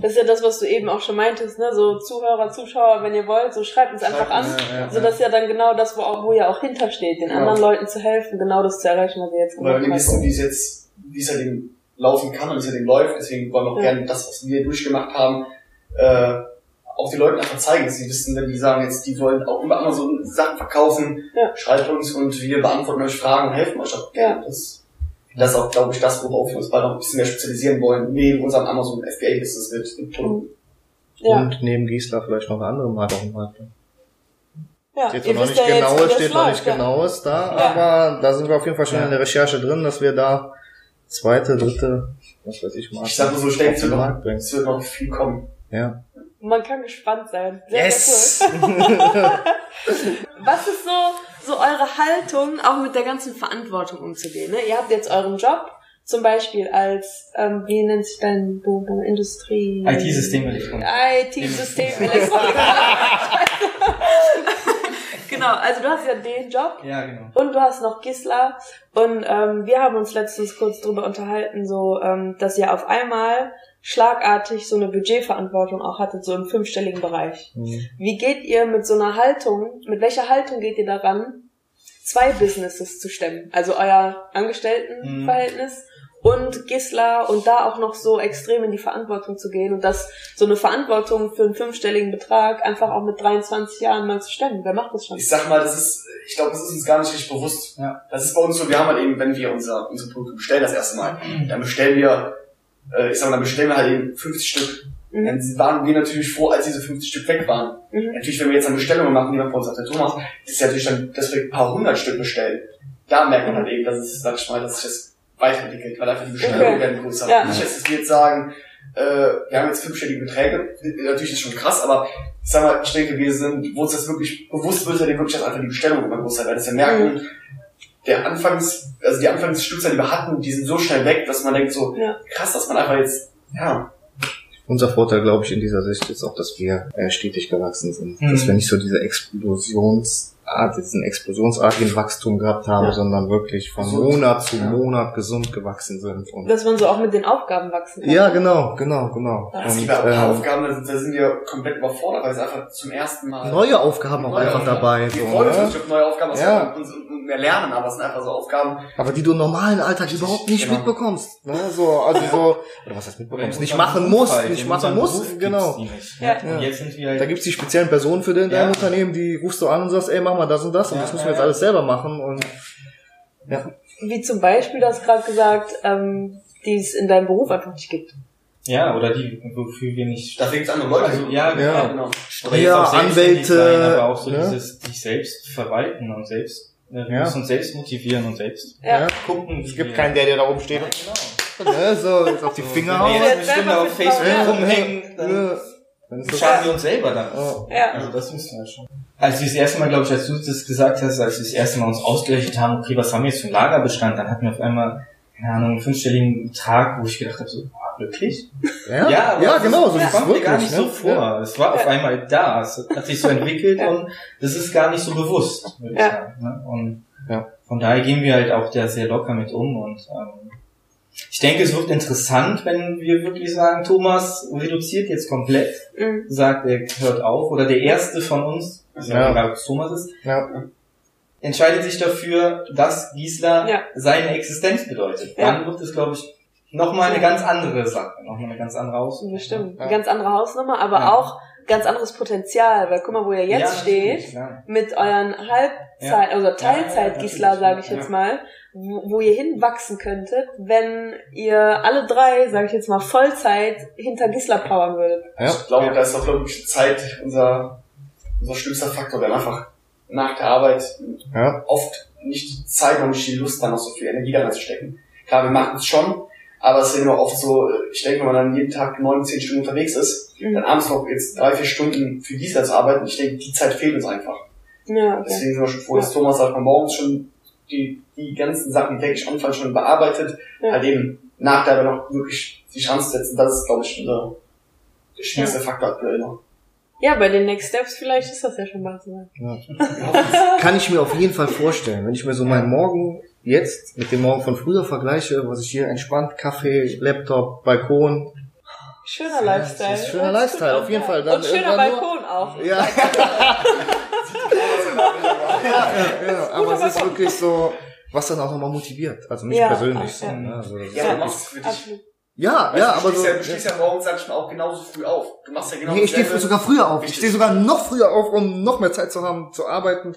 A: Das ist ja das, was du eben auch schon meintest, ne? So Zuhörer, Zuschauer, wenn ihr wollt, so schreibt uns einfach an.
C: Ja, ja,
A: So das ist ja dann genau das, wo, auch, wo ihr auch hintersteht, den
B: Ja.
A: anderen Leuten zu helfen, genau das zu erreichen, was ihr jetzt
B: Weil wir
A: gemacht
B: wissen, wie es jetzt, wie es halt eben laufen kann und wie es halt eben läuft, deswegen wollen wir auch
A: Ja.
B: gerne das, was wir durchgemacht haben, äh, auch den Leuten einfach zeigen, dass sie wissen, wenn die sagen jetzt, die wollen auch über Amazon Sachen verkaufen,
A: Ja.
B: schreibt uns und wir beantworten euch Fragen und helfen euch auch.
A: Ja.
B: Das, das ist auch, glaube ich, das, worauf wir uns bald noch ein bisschen mehr spezialisieren wollen, neben unserem Amazon FBA-Business mit, mit Produkten.
A: Ja,
C: Und neben Gisela vielleicht noch eine andere Marke auf dem Markt.
A: ja.
C: Steht
A: Ihr
C: noch
A: wisst
C: nicht
A: ja jetzt,
C: genau,
A: wie das
C: steht noch
A: läuft,
C: nicht
A: ja.
C: genaues da,
A: Ja.
C: aber da sind wir auf jeden Fall schon
D: Ja.
C: in der Recherche drin, dass wir da zweite, dritte, was weiß ich, Marke
B: Ich sag mal so, wird noch,
C: Markt bringen.
B: es wird noch viel kommen.
C: Ja.
A: Man kann gespannt sein. Sehr,
C: Yes!
A: sehr cool. Was ist so, so eure Haltung, auch mit der ganzen Verantwortung umzugehen? Ne? Ihr habt jetzt euren Job, zum Beispiel als, ähm, wie nennt sich dein Beruf, Industrie?
D: IT-Systemelektronik.
A: IT-System Genau, also du hast ja den Job
D: Ja, genau.
A: und du hast noch Gisla und ähm, wir haben uns letztens kurz drüber unterhalten, so ähm, dass ihr auf einmal schlagartig so eine Budgetverantwortung auch hattet, so im fünfstelligen Bereich.
C: Mhm.
A: Wie geht ihr mit so einer Haltung, mit welcher Haltung geht ihr daran, zwei Businesses zu stemmen? Also euer Angestelltenverhältnis und Gisla und da auch noch so extrem in die Verantwortung zu gehen und das so eine Verantwortung für einen fünfstelligen Betrag einfach auch mit 23 Jahren mal zu stemmen. Wer macht das schon?
B: Ich sag mal, das ist, ich glaube, das ist uns gar nicht richtig bewusst.
D: Ja.
B: Das ist bei uns so, wir haben halt eben, wenn wir unser, unsere Produkte bestellen das erste Mal, dann bestellen wir äh, ich sag mal, dann bestellen wir halt eben 50 Stück.
A: Mhm.
B: Dann waren wir natürlich froh, als diese 50 Stück weg waren.
A: Mhm.
B: Natürlich, wenn wir jetzt eine Bestellung machen, die man bei uns auf der macht, ist ja natürlich dann, dass wir ein paar hundert Stück bestellen. Da merkt man halt eben, dass es, sag ich mal, dass sich das weiterentwickelt, weil einfach die Bestellungen
A: Okay.
B: werden größer.
A: Ja.
B: Nicht, dass wir jetzt sagen, äh, wir haben jetzt fünfstellige Beträge, natürlich ist schon krass, aber ich sag mal, ich denke, wir sind, wo uns das wirklich bewusst wird, halt wirklich, dass einfach die Bestellung immer größer wird, dass wir merken,
A: Mhm.
B: Der Anfangs, also die Anfangsstückzahl, die wir hatten, die sind so schnell weg, dass man denkt so,
A: Ja.
B: krass, dass man einfach jetzt, ja,
C: Unser Vorteil, glaube ich, in dieser Sicht ist auch, dass wir äh, stetig gewachsen sind.
D: Mhm.
C: Dass wir nicht so diese Explosionsart, diesen explosionsartigen Wachstum gehabt haben,
B: Ja.
C: sondern wirklich von
B: Gesund.
C: Monat zu
B: Ja.
C: Monat gesund gewachsen sind. Und
A: Dass man so auch mit den Aufgaben wachsen kann.
C: ja, genau, genau, genau.
A: Ja.
B: es
C: Und,
B: ja ein paar
C: ähm,
B: Aufgaben, da sind, da sind wir komplett überfordert, weil es einfach zum ersten Mal
C: neue Aufgaben auch einfach
B: Aufgaben.
C: dabei.
B: Wir
C: So,
B: freuen uns
C: ne?
B: natürlich auf neue Aufgaben, was
C: Ja.
B: wir uns und mehr lernen, aber es sind einfach so Aufgaben,
C: Aber die du im normalen Alltag überhaupt nicht
B: Genau.
C: mitbekommst. Ne? So, also so, oder was heißt mitbekommst? Nicht machen musst, nicht machen musst, genau.
A: Ja.
D: Jetzt sind wir
C: Da
D: halt,
C: gibt's die speziellen Personen für in deinem
D: Ja.
C: Unternehmen, die rufst du an und sagst, ey, mach mal das und das und
D: Ja,
C: das müssen
D: ja,
C: wir jetzt
D: ja.
C: alles selber machen und ja.
A: Wie zum Beispiel, du hast gerade gesagt, ähm, die es in deinem Beruf einfach nicht gibt.
D: ja, oder die, wofür wir nicht,
B: da fängt es andere Leute.
D: also, ja,
C: Ja.
D: genau.
C: Ja, Anwälte,
D: sein, aber auch so
C: ne?
D: dieses, dich selbst verwalten und selbst, äh, wir
C: Ja.
D: müssen uns selbst motivieren und selbst
A: Ja.
D: gucken.
C: Es gibt
D: wir-
C: keinen, der dir da oben steht
D: Ja, genau.
C: ne, so jetzt auf die Finger
D: wir
A: Ja.
D: eine Stunde auf Facebook
A: Ja.
D: rumhängen, dann
C: Ja. Dann ist das
D: schaden wir uns selber dann.
C: Oh.
A: Ja.
D: Also das müssen wir schon. Als wir das erste Mal, glaube ich, als du das gesagt hast, als wir das erste Mal uns ausgerechnet haben, okay, was haben wir jetzt für einen Lagerbestand, dann hatten wir auf einmal, keine Ahnung, einen fünfstelligen Betrag, wo ich gedacht habe, so, boah, wirklich?
C: Ja, ja,
D: aber
C: ja
D: das
C: genau, so
D: das kommt mir gar nicht so
C: ne?
D: vor. Es war auf
A: Ja.
D: einmal da, es hat sich so entwickelt
A: Ja.
D: und das ist gar nicht so bewusst, würde ich
A: Ja.
D: sagen. Ne? Und
C: Ja.
D: von daher gehen wir halt auch da sehr locker mit um und ähm, ich denke, es wird interessant, wenn wir wirklich sagen, Thomas reduziert jetzt komplett
A: Mhm.
D: sagt, er hört auf, oder der erste von uns, also
C: Ja.
D: egal ob es Thomas ist,
C: Ja.
D: entscheidet sich dafür, dass Gisela
A: Ja.
D: seine Existenz bedeutet.
A: Ja.
D: Dann wird es, glaube ich, nochmal eine ganz andere Sache, nochmal eine ganz andere Auswahl.
A: Bestimmt.
C: Ja.
A: Eine ganz andere Hausnummer, aber
D: Ja.
A: auch ganz anderes Potenzial, weil guck mal, wo ihr jetzt
D: Ja,
A: steht,
D: klar.
A: mit euren Halbzeit,
D: Ja.
A: also
D: Ja, ja,
A: sage ich
D: Ja.
A: jetzt mal, wo, wo ihr hinwachsen könntet, wenn ihr alle drei, sage ich jetzt mal, Vollzeit hinter Gisela powern würdet.
C: Ja.
B: Ich glaube, da ist auch, glaube ich, Zeit unser, unser schlimmster Faktor. Haben einfach nach der Arbeit
C: Ja.
B: oft nicht die Zeit und nicht die Lust, dann noch so viel Energie da reinzustecken. Klar, wir machen es schon, aber es ist immer oft so, ich denke, wenn man dann jeden Tag neun, zehn Stunden unterwegs ist,
A: Mhm.
B: dann abends noch jetzt drei, vier Stunden für zu arbeiten, ich denke, die Zeit fehlt uns einfach.
A: Ja, okay.
B: Deswegen sind wir schon froh, dass Thomas sagt, man morgens schon die, die ganzen Sachen, die täglich anfallen, schon bearbeitet,
A: Ja.
B: halt eben nach der noch wirklich sich ranzusetzen. Das ist, glaube ich, unser, der schwierigste Faktor aktuell noch.
A: Ja, bei den Next Steps vielleicht ist das ja schon bald so.
C: Kann ich mir auf jeden Fall vorstellen, wenn ich mir so meinen Morgen jetzt mit dem Morgen von früher vergleiche, was ich hier entspannt, Kaffee, Laptop, Balkon.
A: Schöner Lifestyle.
C: ist schöner Lifestyle, auf jeden Fall. Dann
A: Und schöner
C: irgendwann nur-
A: Balkon auch.
C: Ja. ja, ja, aber es ist wirklich so, was dann auch nochmal motiviert. Also mich
A: Ja,
C: persönlich so.
A: ja.
C: Ne? Also, das
B: Ja, du machst es für dich.
C: Ja,
B: Weißt
C: ja,
B: du,
C: aber
B: du stehst
C: so.
B: ja, du stehst ja morgens, sag ich mal, auch genauso früh auf. Du machst ja genau
C: Nee, ich stehe sogar früher auf. Ich stehe sogar noch früher auf, um noch mehr Zeit zu haben, zu arbeiten.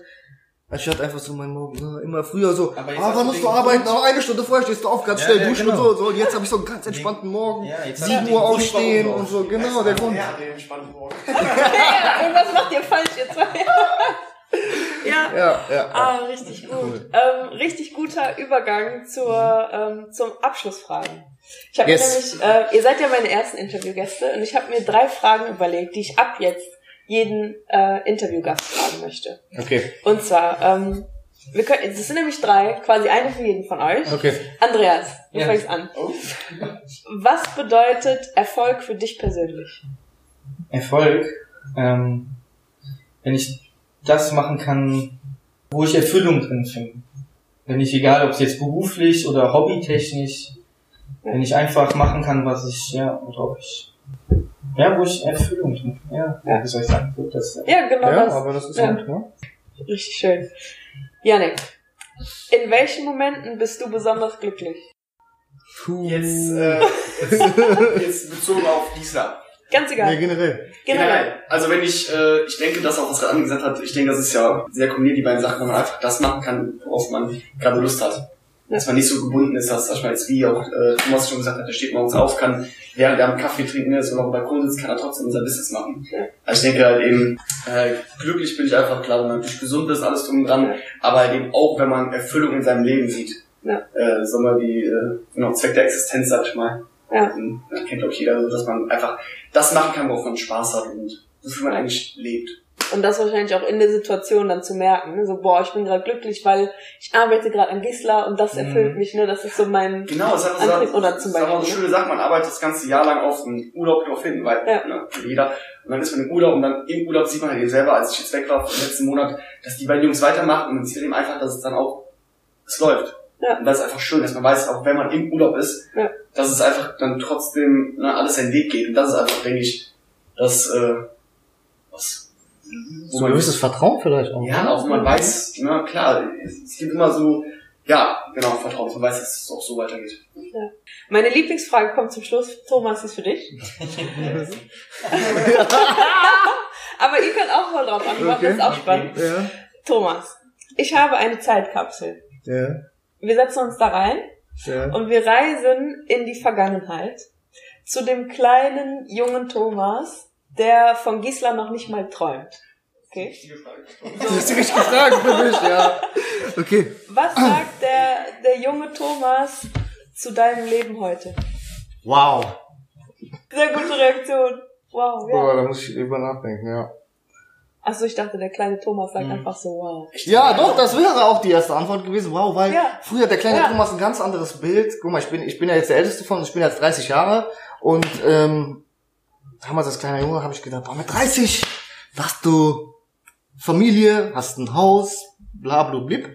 C: Anstatt einfach so mein Morgen ne, immer früher so,
D: Aber jetzt
C: ah, wann musst du arbeiten? Aber eine Stunde vorher stehst du auf, ganz
D: Ja,
C: schnell
D: ja,
C: duschen
D: genau.
C: und so. so. Und jetzt habe ich so einen ganz entspannten Morgen.
D: Ja, jetzt hast
C: 7
D: du den
C: Uhr aufstehen und so, genau, der Grund.
B: Ja, den entspannten Morgen.
A: Ja, irgendwas macht ihr falsch, zwei. ja.
C: Ja, ja.
A: Ah, richtig gut. Ähm, richtig guter Übergang zur, ähm, zum Abschlussfragen. Ich habe
C: Yes.
A: mir nämlich, äh, ihr seid ja meine ersten Interviewgäste und ich habe mir drei Fragen überlegt, die ich ab jetzt jeden äh, Interviewgast fragen möchte.
C: Okay,
A: Und zwar, ähm, wir können, das sind nämlich drei, quasi eine für jeden von euch.
C: okay.
A: Andreas, du
D: Ja.
A: fängst an.
B: Oh.
A: Was bedeutet Erfolg für dich persönlich?
D: Erfolg, ähm, wenn ich das machen kann, wo ich Erfüllung drin finde. Wenn ich, egal ob es jetzt beruflich oder hobbytechnisch, wenn ich einfach machen kann, was ich, ja, worauf ich, ja, wo ich Erfüllung drin. Ja, ja, wie soll ich sagen? Gut, das,
A: Ja, genau
C: Ja,
A: das.
C: aber das ist
A: Ja.
C: gut, ne?
A: Richtig schön. Janik, in welchen Momenten bist du besonders glücklich?
C: Puh.
B: Jetzt, äh, jetzt, jetzt bezogen auf Gisela.
A: Ganz
C: Nee,
A: egal.
C: generell.
A: Generell.
B: Also wenn ich, äh, ich denke, das auch, was gerade angesagt hat, ich denke, das ist ja sehr kombiniert, die beiden Sachen, wenn man einfach das machen kann, worauf man gerade Lust hat. Dass man nicht so gebunden ist, dass, sag ich mal, jetzt wie auch äh, Thomas schon gesagt hat, der steht morgens auf, kann, während er am Kaffee trinken ist oder auf dem Balkon sitzt, kann er trotzdem unser Business machen. Also ich denke halt eben, äh, glücklich bin ich einfach, klar, wenn man natürlich gesund ist, alles drum und dran, aber halt eben auch, wenn man Erfüllung in seinem Leben sieht.
A: Ja.
B: Äh, sagen wir die, äh, genau, Zweck der Existenz, sag ich mal.
A: Ja.
B: Ähm, Das kennt auch jeder, so, dass man einfach das machen kann, worauf man Spaß hat und wofür man eigentlich lebt.
A: Und das wahrscheinlich auch in der Situation dann zu merken. Ne? So, boah, ich bin gerade glücklich, weil ich arbeite gerade an Gisla und das erfüllt
D: Mhm.
A: mich, ne? Das ist so mein.
B: Genau, das hat
A: Antrieb oder zum
B: das ist auch
A: Beispiel,
B: eine schöne Sache, man arbeitet das ganze Jahr lang auf einen Urlaub drauf hin, weil
A: Ja.
B: ne, jeder, und dann ist man im Urlaub und dann im Urlaub sieht man halt eben selber, als ich jetzt weg war im letzten Monat, dass die beiden Jungs weitermachen und man sieht eben einfach, dass es dann auch, es läuft.
A: Ja.
B: Und das ist einfach schön, dass man weiß, auch wenn man im Urlaub ist,
A: Ja.
B: dass es einfach dann trotzdem ne, alles seinen Weg geht. Und das ist einfach, denke ich, das, äh, was, wo
C: So ein gewisses Vertrauen vielleicht auch.
B: ja, auch man weiß, na klar, es, gibt immer so, ja, genau, Vertrauen, man weiß, dass es auch so weitergeht.
A: Meine Lieblingsfrage kommt zum Schluss. Thomas, ist für dich. Aber ihr könnt auch mal drauf antworten, das ist auch spannend.
C: Ja,
A: Thomas, ich habe eine Zeitkapsel.
C: ja,
A: Wir setzen uns da rein
C: ja.
A: und wir reisen in die Vergangenheit zu dem kleinen jungen Thomas, der von Gisela noch nicht mal träumt. Okay?
C: Das ist die richtige Frage für mich, ja. Okay.
A: Was sagt der, der junge Thomas zu deinem Leben heute?
C: Wow.
A: Sehr gute Reaktion. Wow,
C: Boah,
A: ja.
C: da muss ich drüber nachdenken, ja.
A: Achso, ich dachte, der kleine Thomas sagt einfach so, wow.
C: Ja, doch, das wäre auch die erste Antwort gewesen. Wow, weil
A: Ja.
C: früher der kleine
A: Ja.
C: Thomas ein ganz anderes Bild. Guck mal, ich bin, ich bin ja jetzt der älteste von uns, ich bin jetzt 30 Jahre und ähm, damals als kleiner Junge habe ich gedacht, boah, mit 30 hast du Familie, hast ein Haus, bla bla blib.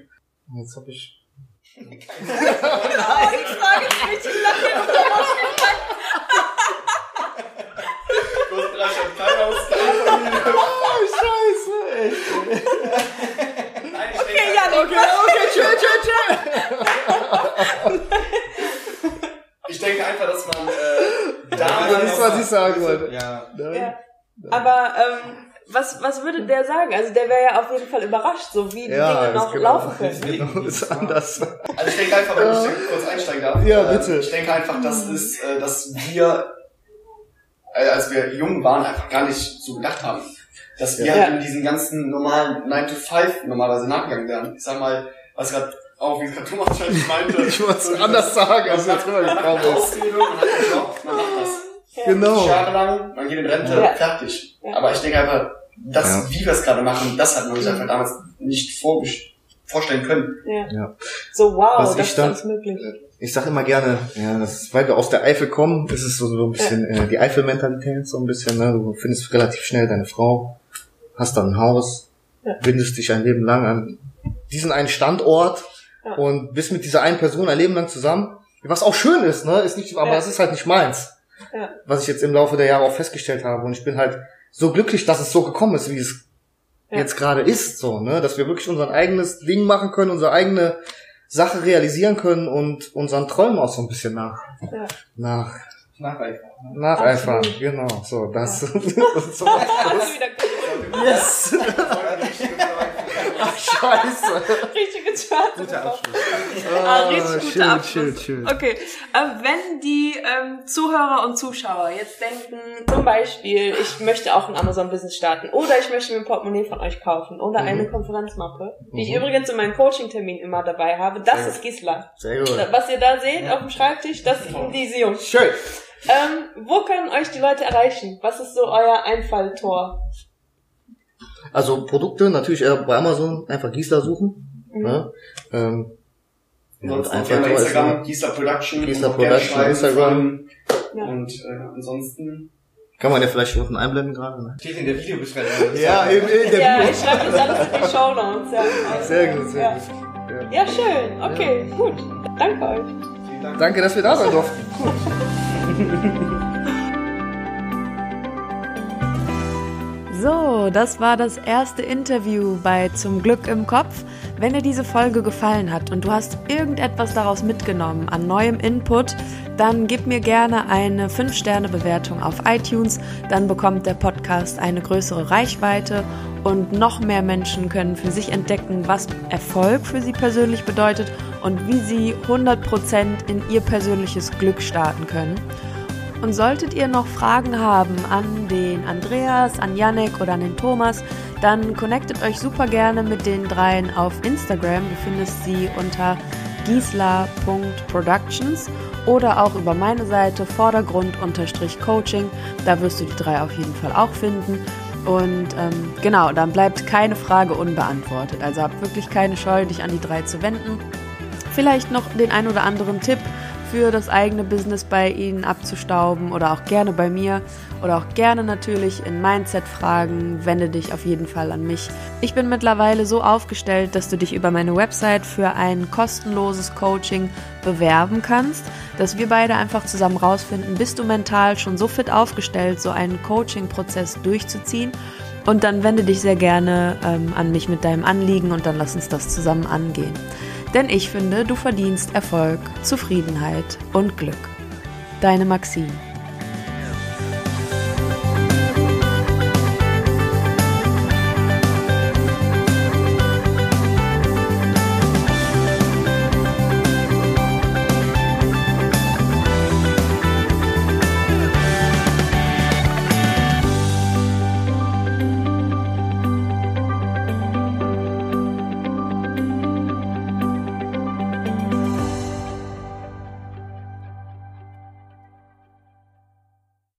C: Und jetzt habe ich.
A: Ich frage mich, wie lange
C: Oh, scheiße, echt.
A: Okay, ja, okay,
C: Okay, chill, chill, chill.
B: Ich denke einfach, dass man äh, damals.
C: Das ist, was ich sagen wollte.
D: Ja.
A: Ja. Aber ähm, was, was würde der sagen? Also der wäre ja auf jeden Fall überrascht, so wie die Dinge
C: ist
A: noch
C: genau-
A: laufen können.
C: Genau, ist anders.
B: Also ich denke einfach, wenn ich kurz einsteigen darf.
C: Ja,
B: äh,
C: bitte.
B: Ich denke einfach, das ist, äh, dass wir, äh, als wir jung waren, einfach gar nicht so gedacht haben. Dass wir
A: Ja.
B: halt in diesen ganzen normalen 9 to 5 normalerweise nachgegangen wären. Ich sag mal, was gerade auch wie gerade Thomas schon meinte.
C: Ich wollte es anders sagen, als
B: macht
C: rübergekommen
B: eine
C: ist.
B: Man macht das.
C: Genau.
B: Jahrelang, man geht in Rente,
A: Ja.
B: fertig.
A: Ja.
B: Aber ich denke einfach, das,
C: Ja.
B: wie wir es gerade machen, das hat man sich einfach damals nicht vor, vorstellen können.
A: Ja.
C: Ja.
A: So, wow,
C: Was
A: das
C: ich
A: ist
C: dann-
A: alles möglich.
C: Ich sag immer gerne, ja, das ist, weil wir aus der Eifel kommen, ist es so, so ein bisschen äh, die Eifel-Mentalität, so ein bisschen, ne? Du findest relativ schnell deine Frau, hast dann ein Haus,
A: Ja.
C: bindest dich ein Leben lang an diesen einen Standort
A: Ja.
C: und bist mit dieser einen Person ein Leben lang zusammen. Was auch schön ist, ne? Ist nicht, aber
A: Ja.
C: es ist halt nicht meins.
A: Ja.
C: Was ich jetzt im Laufe der Jahre auch festgestellt habe. Und ich bin halt so glücklich, dass es so gekommen ist, wie es
A: Ja.
C: jetzt gerade ist, so, ne? Dass wir wirklich unser eigenes Ding machen können, unsere eigene Sache realisieren können und unseren Träumen auch so ein bisschen nach,
A: Ja.
C: nach,
D: Nacheifern.
C: nacheifern.
A: Absolut.
C: Genau, so, das, das ist so. Yes! Ach, scheiße.
A: richtige Chart.
D: Guter Abschluss.
A: Ah, richtig guter
C: chill,
A: Abschluss.
C: chill, chill.
A: Okay, äh, wenn die ähm, Zuhörer und Zuschauer jetzt denken, zum Beispiel, ich möchte auch ein Amazon-Business starten oder ich möchte mir ein Portemonnaie von euch kaufen oder
C: Mhm.
A: eine Konferenzmappe, die ich
C: Mhm.
A: übrigens in meinen Coaching-Termin immer dabei habe, das
C: Sehr
A: ist Gisela.
C: Sehr gut.
A: Was ihr da seht auf dem Schreibtisch, das ist diese Jungs.
C: Schön.
A: Ähm, wo können euch die Leute erreichen? Was ist so euer Einfalltor?
C: Also Produkte natürlich eher bei Amazon einfach Gisela suchen.
A: Mhm.
C: Ne? Ähm, ja, einfach
B: bei Instagram, Gisela Production. Gerne
C: Production, Instagram.
A: Ja.
B: Und äh, ansonsten.
C: Kann man ja vielleicht unten einblenden gerade. Ne?
D: Steht in der Videobeschreibung.
C: Ja, in, in der
A: Ja,
C: Bio.
A: ich schreibe das alles in die Show Notes. Ja. Also,
C: Sehr gut, sehr
A: ja.
C: gut. Ja.
A: Ja, schön. Okay, gut. Danke euch.
B: Vielen Dank.
C: Danke, dass wir da sein durften.
A: So, das war das erste Interview bei Zum Glück im Kopf. Wenn dir diese Folge gefallen hat und du hast irgendetwas daraus mitgenommen an neuem Input, dann gib mir gerne eine 5-Sterne-Bewertung auf iTunes. Dann bekommt der Podcast eine größere Reichweite und noch mehr Menschen können für sich entdecken, was Erfolg für sie persönlich bedeutet und wie sie 100% in ihr persönliches Glück starten können. Und solltet ihr noch Fragen haben an den Andreas, an Yannick oder an den Thomas, dann connectet euch super gerne mit den dreien auf Instagram. Du findest sie unter gisla.productions oder auch über meine Seite Vordergrund-Coaching. Da wirst du die drei auf jeden Fall auch finden. Und ähm, genau, dann bleibt keine Frage unbeantwortet. Also habt wirklich keine Scheu, dich an die drei zu wenden. Vielleicht noch den ein oder anderen Tipp für das eigene Business bei Ihnen abzustauben oder auch gerne bei mir oder auch gerne natürlich in Mindset-Fragen, wende dich auf jeden Fall an mich. Ich bin mittlerweile so aufgestellt, dass du dich über meine Website für ein kostenloses Coaching bewerben kannst, dass wir beide einfach zusammen rausfinden, bist du mental schon so fit aufgestellt, so einen Coaching-Prozess durchzuziehen. Und dann wende dich sehr gerne ähm, an mich mit deinem Anliegen und dann lass uns das zusammen angehen. Denn ich finde, du verdienst Erfolg, Zufriedenheit und Glück. Deine Maxine.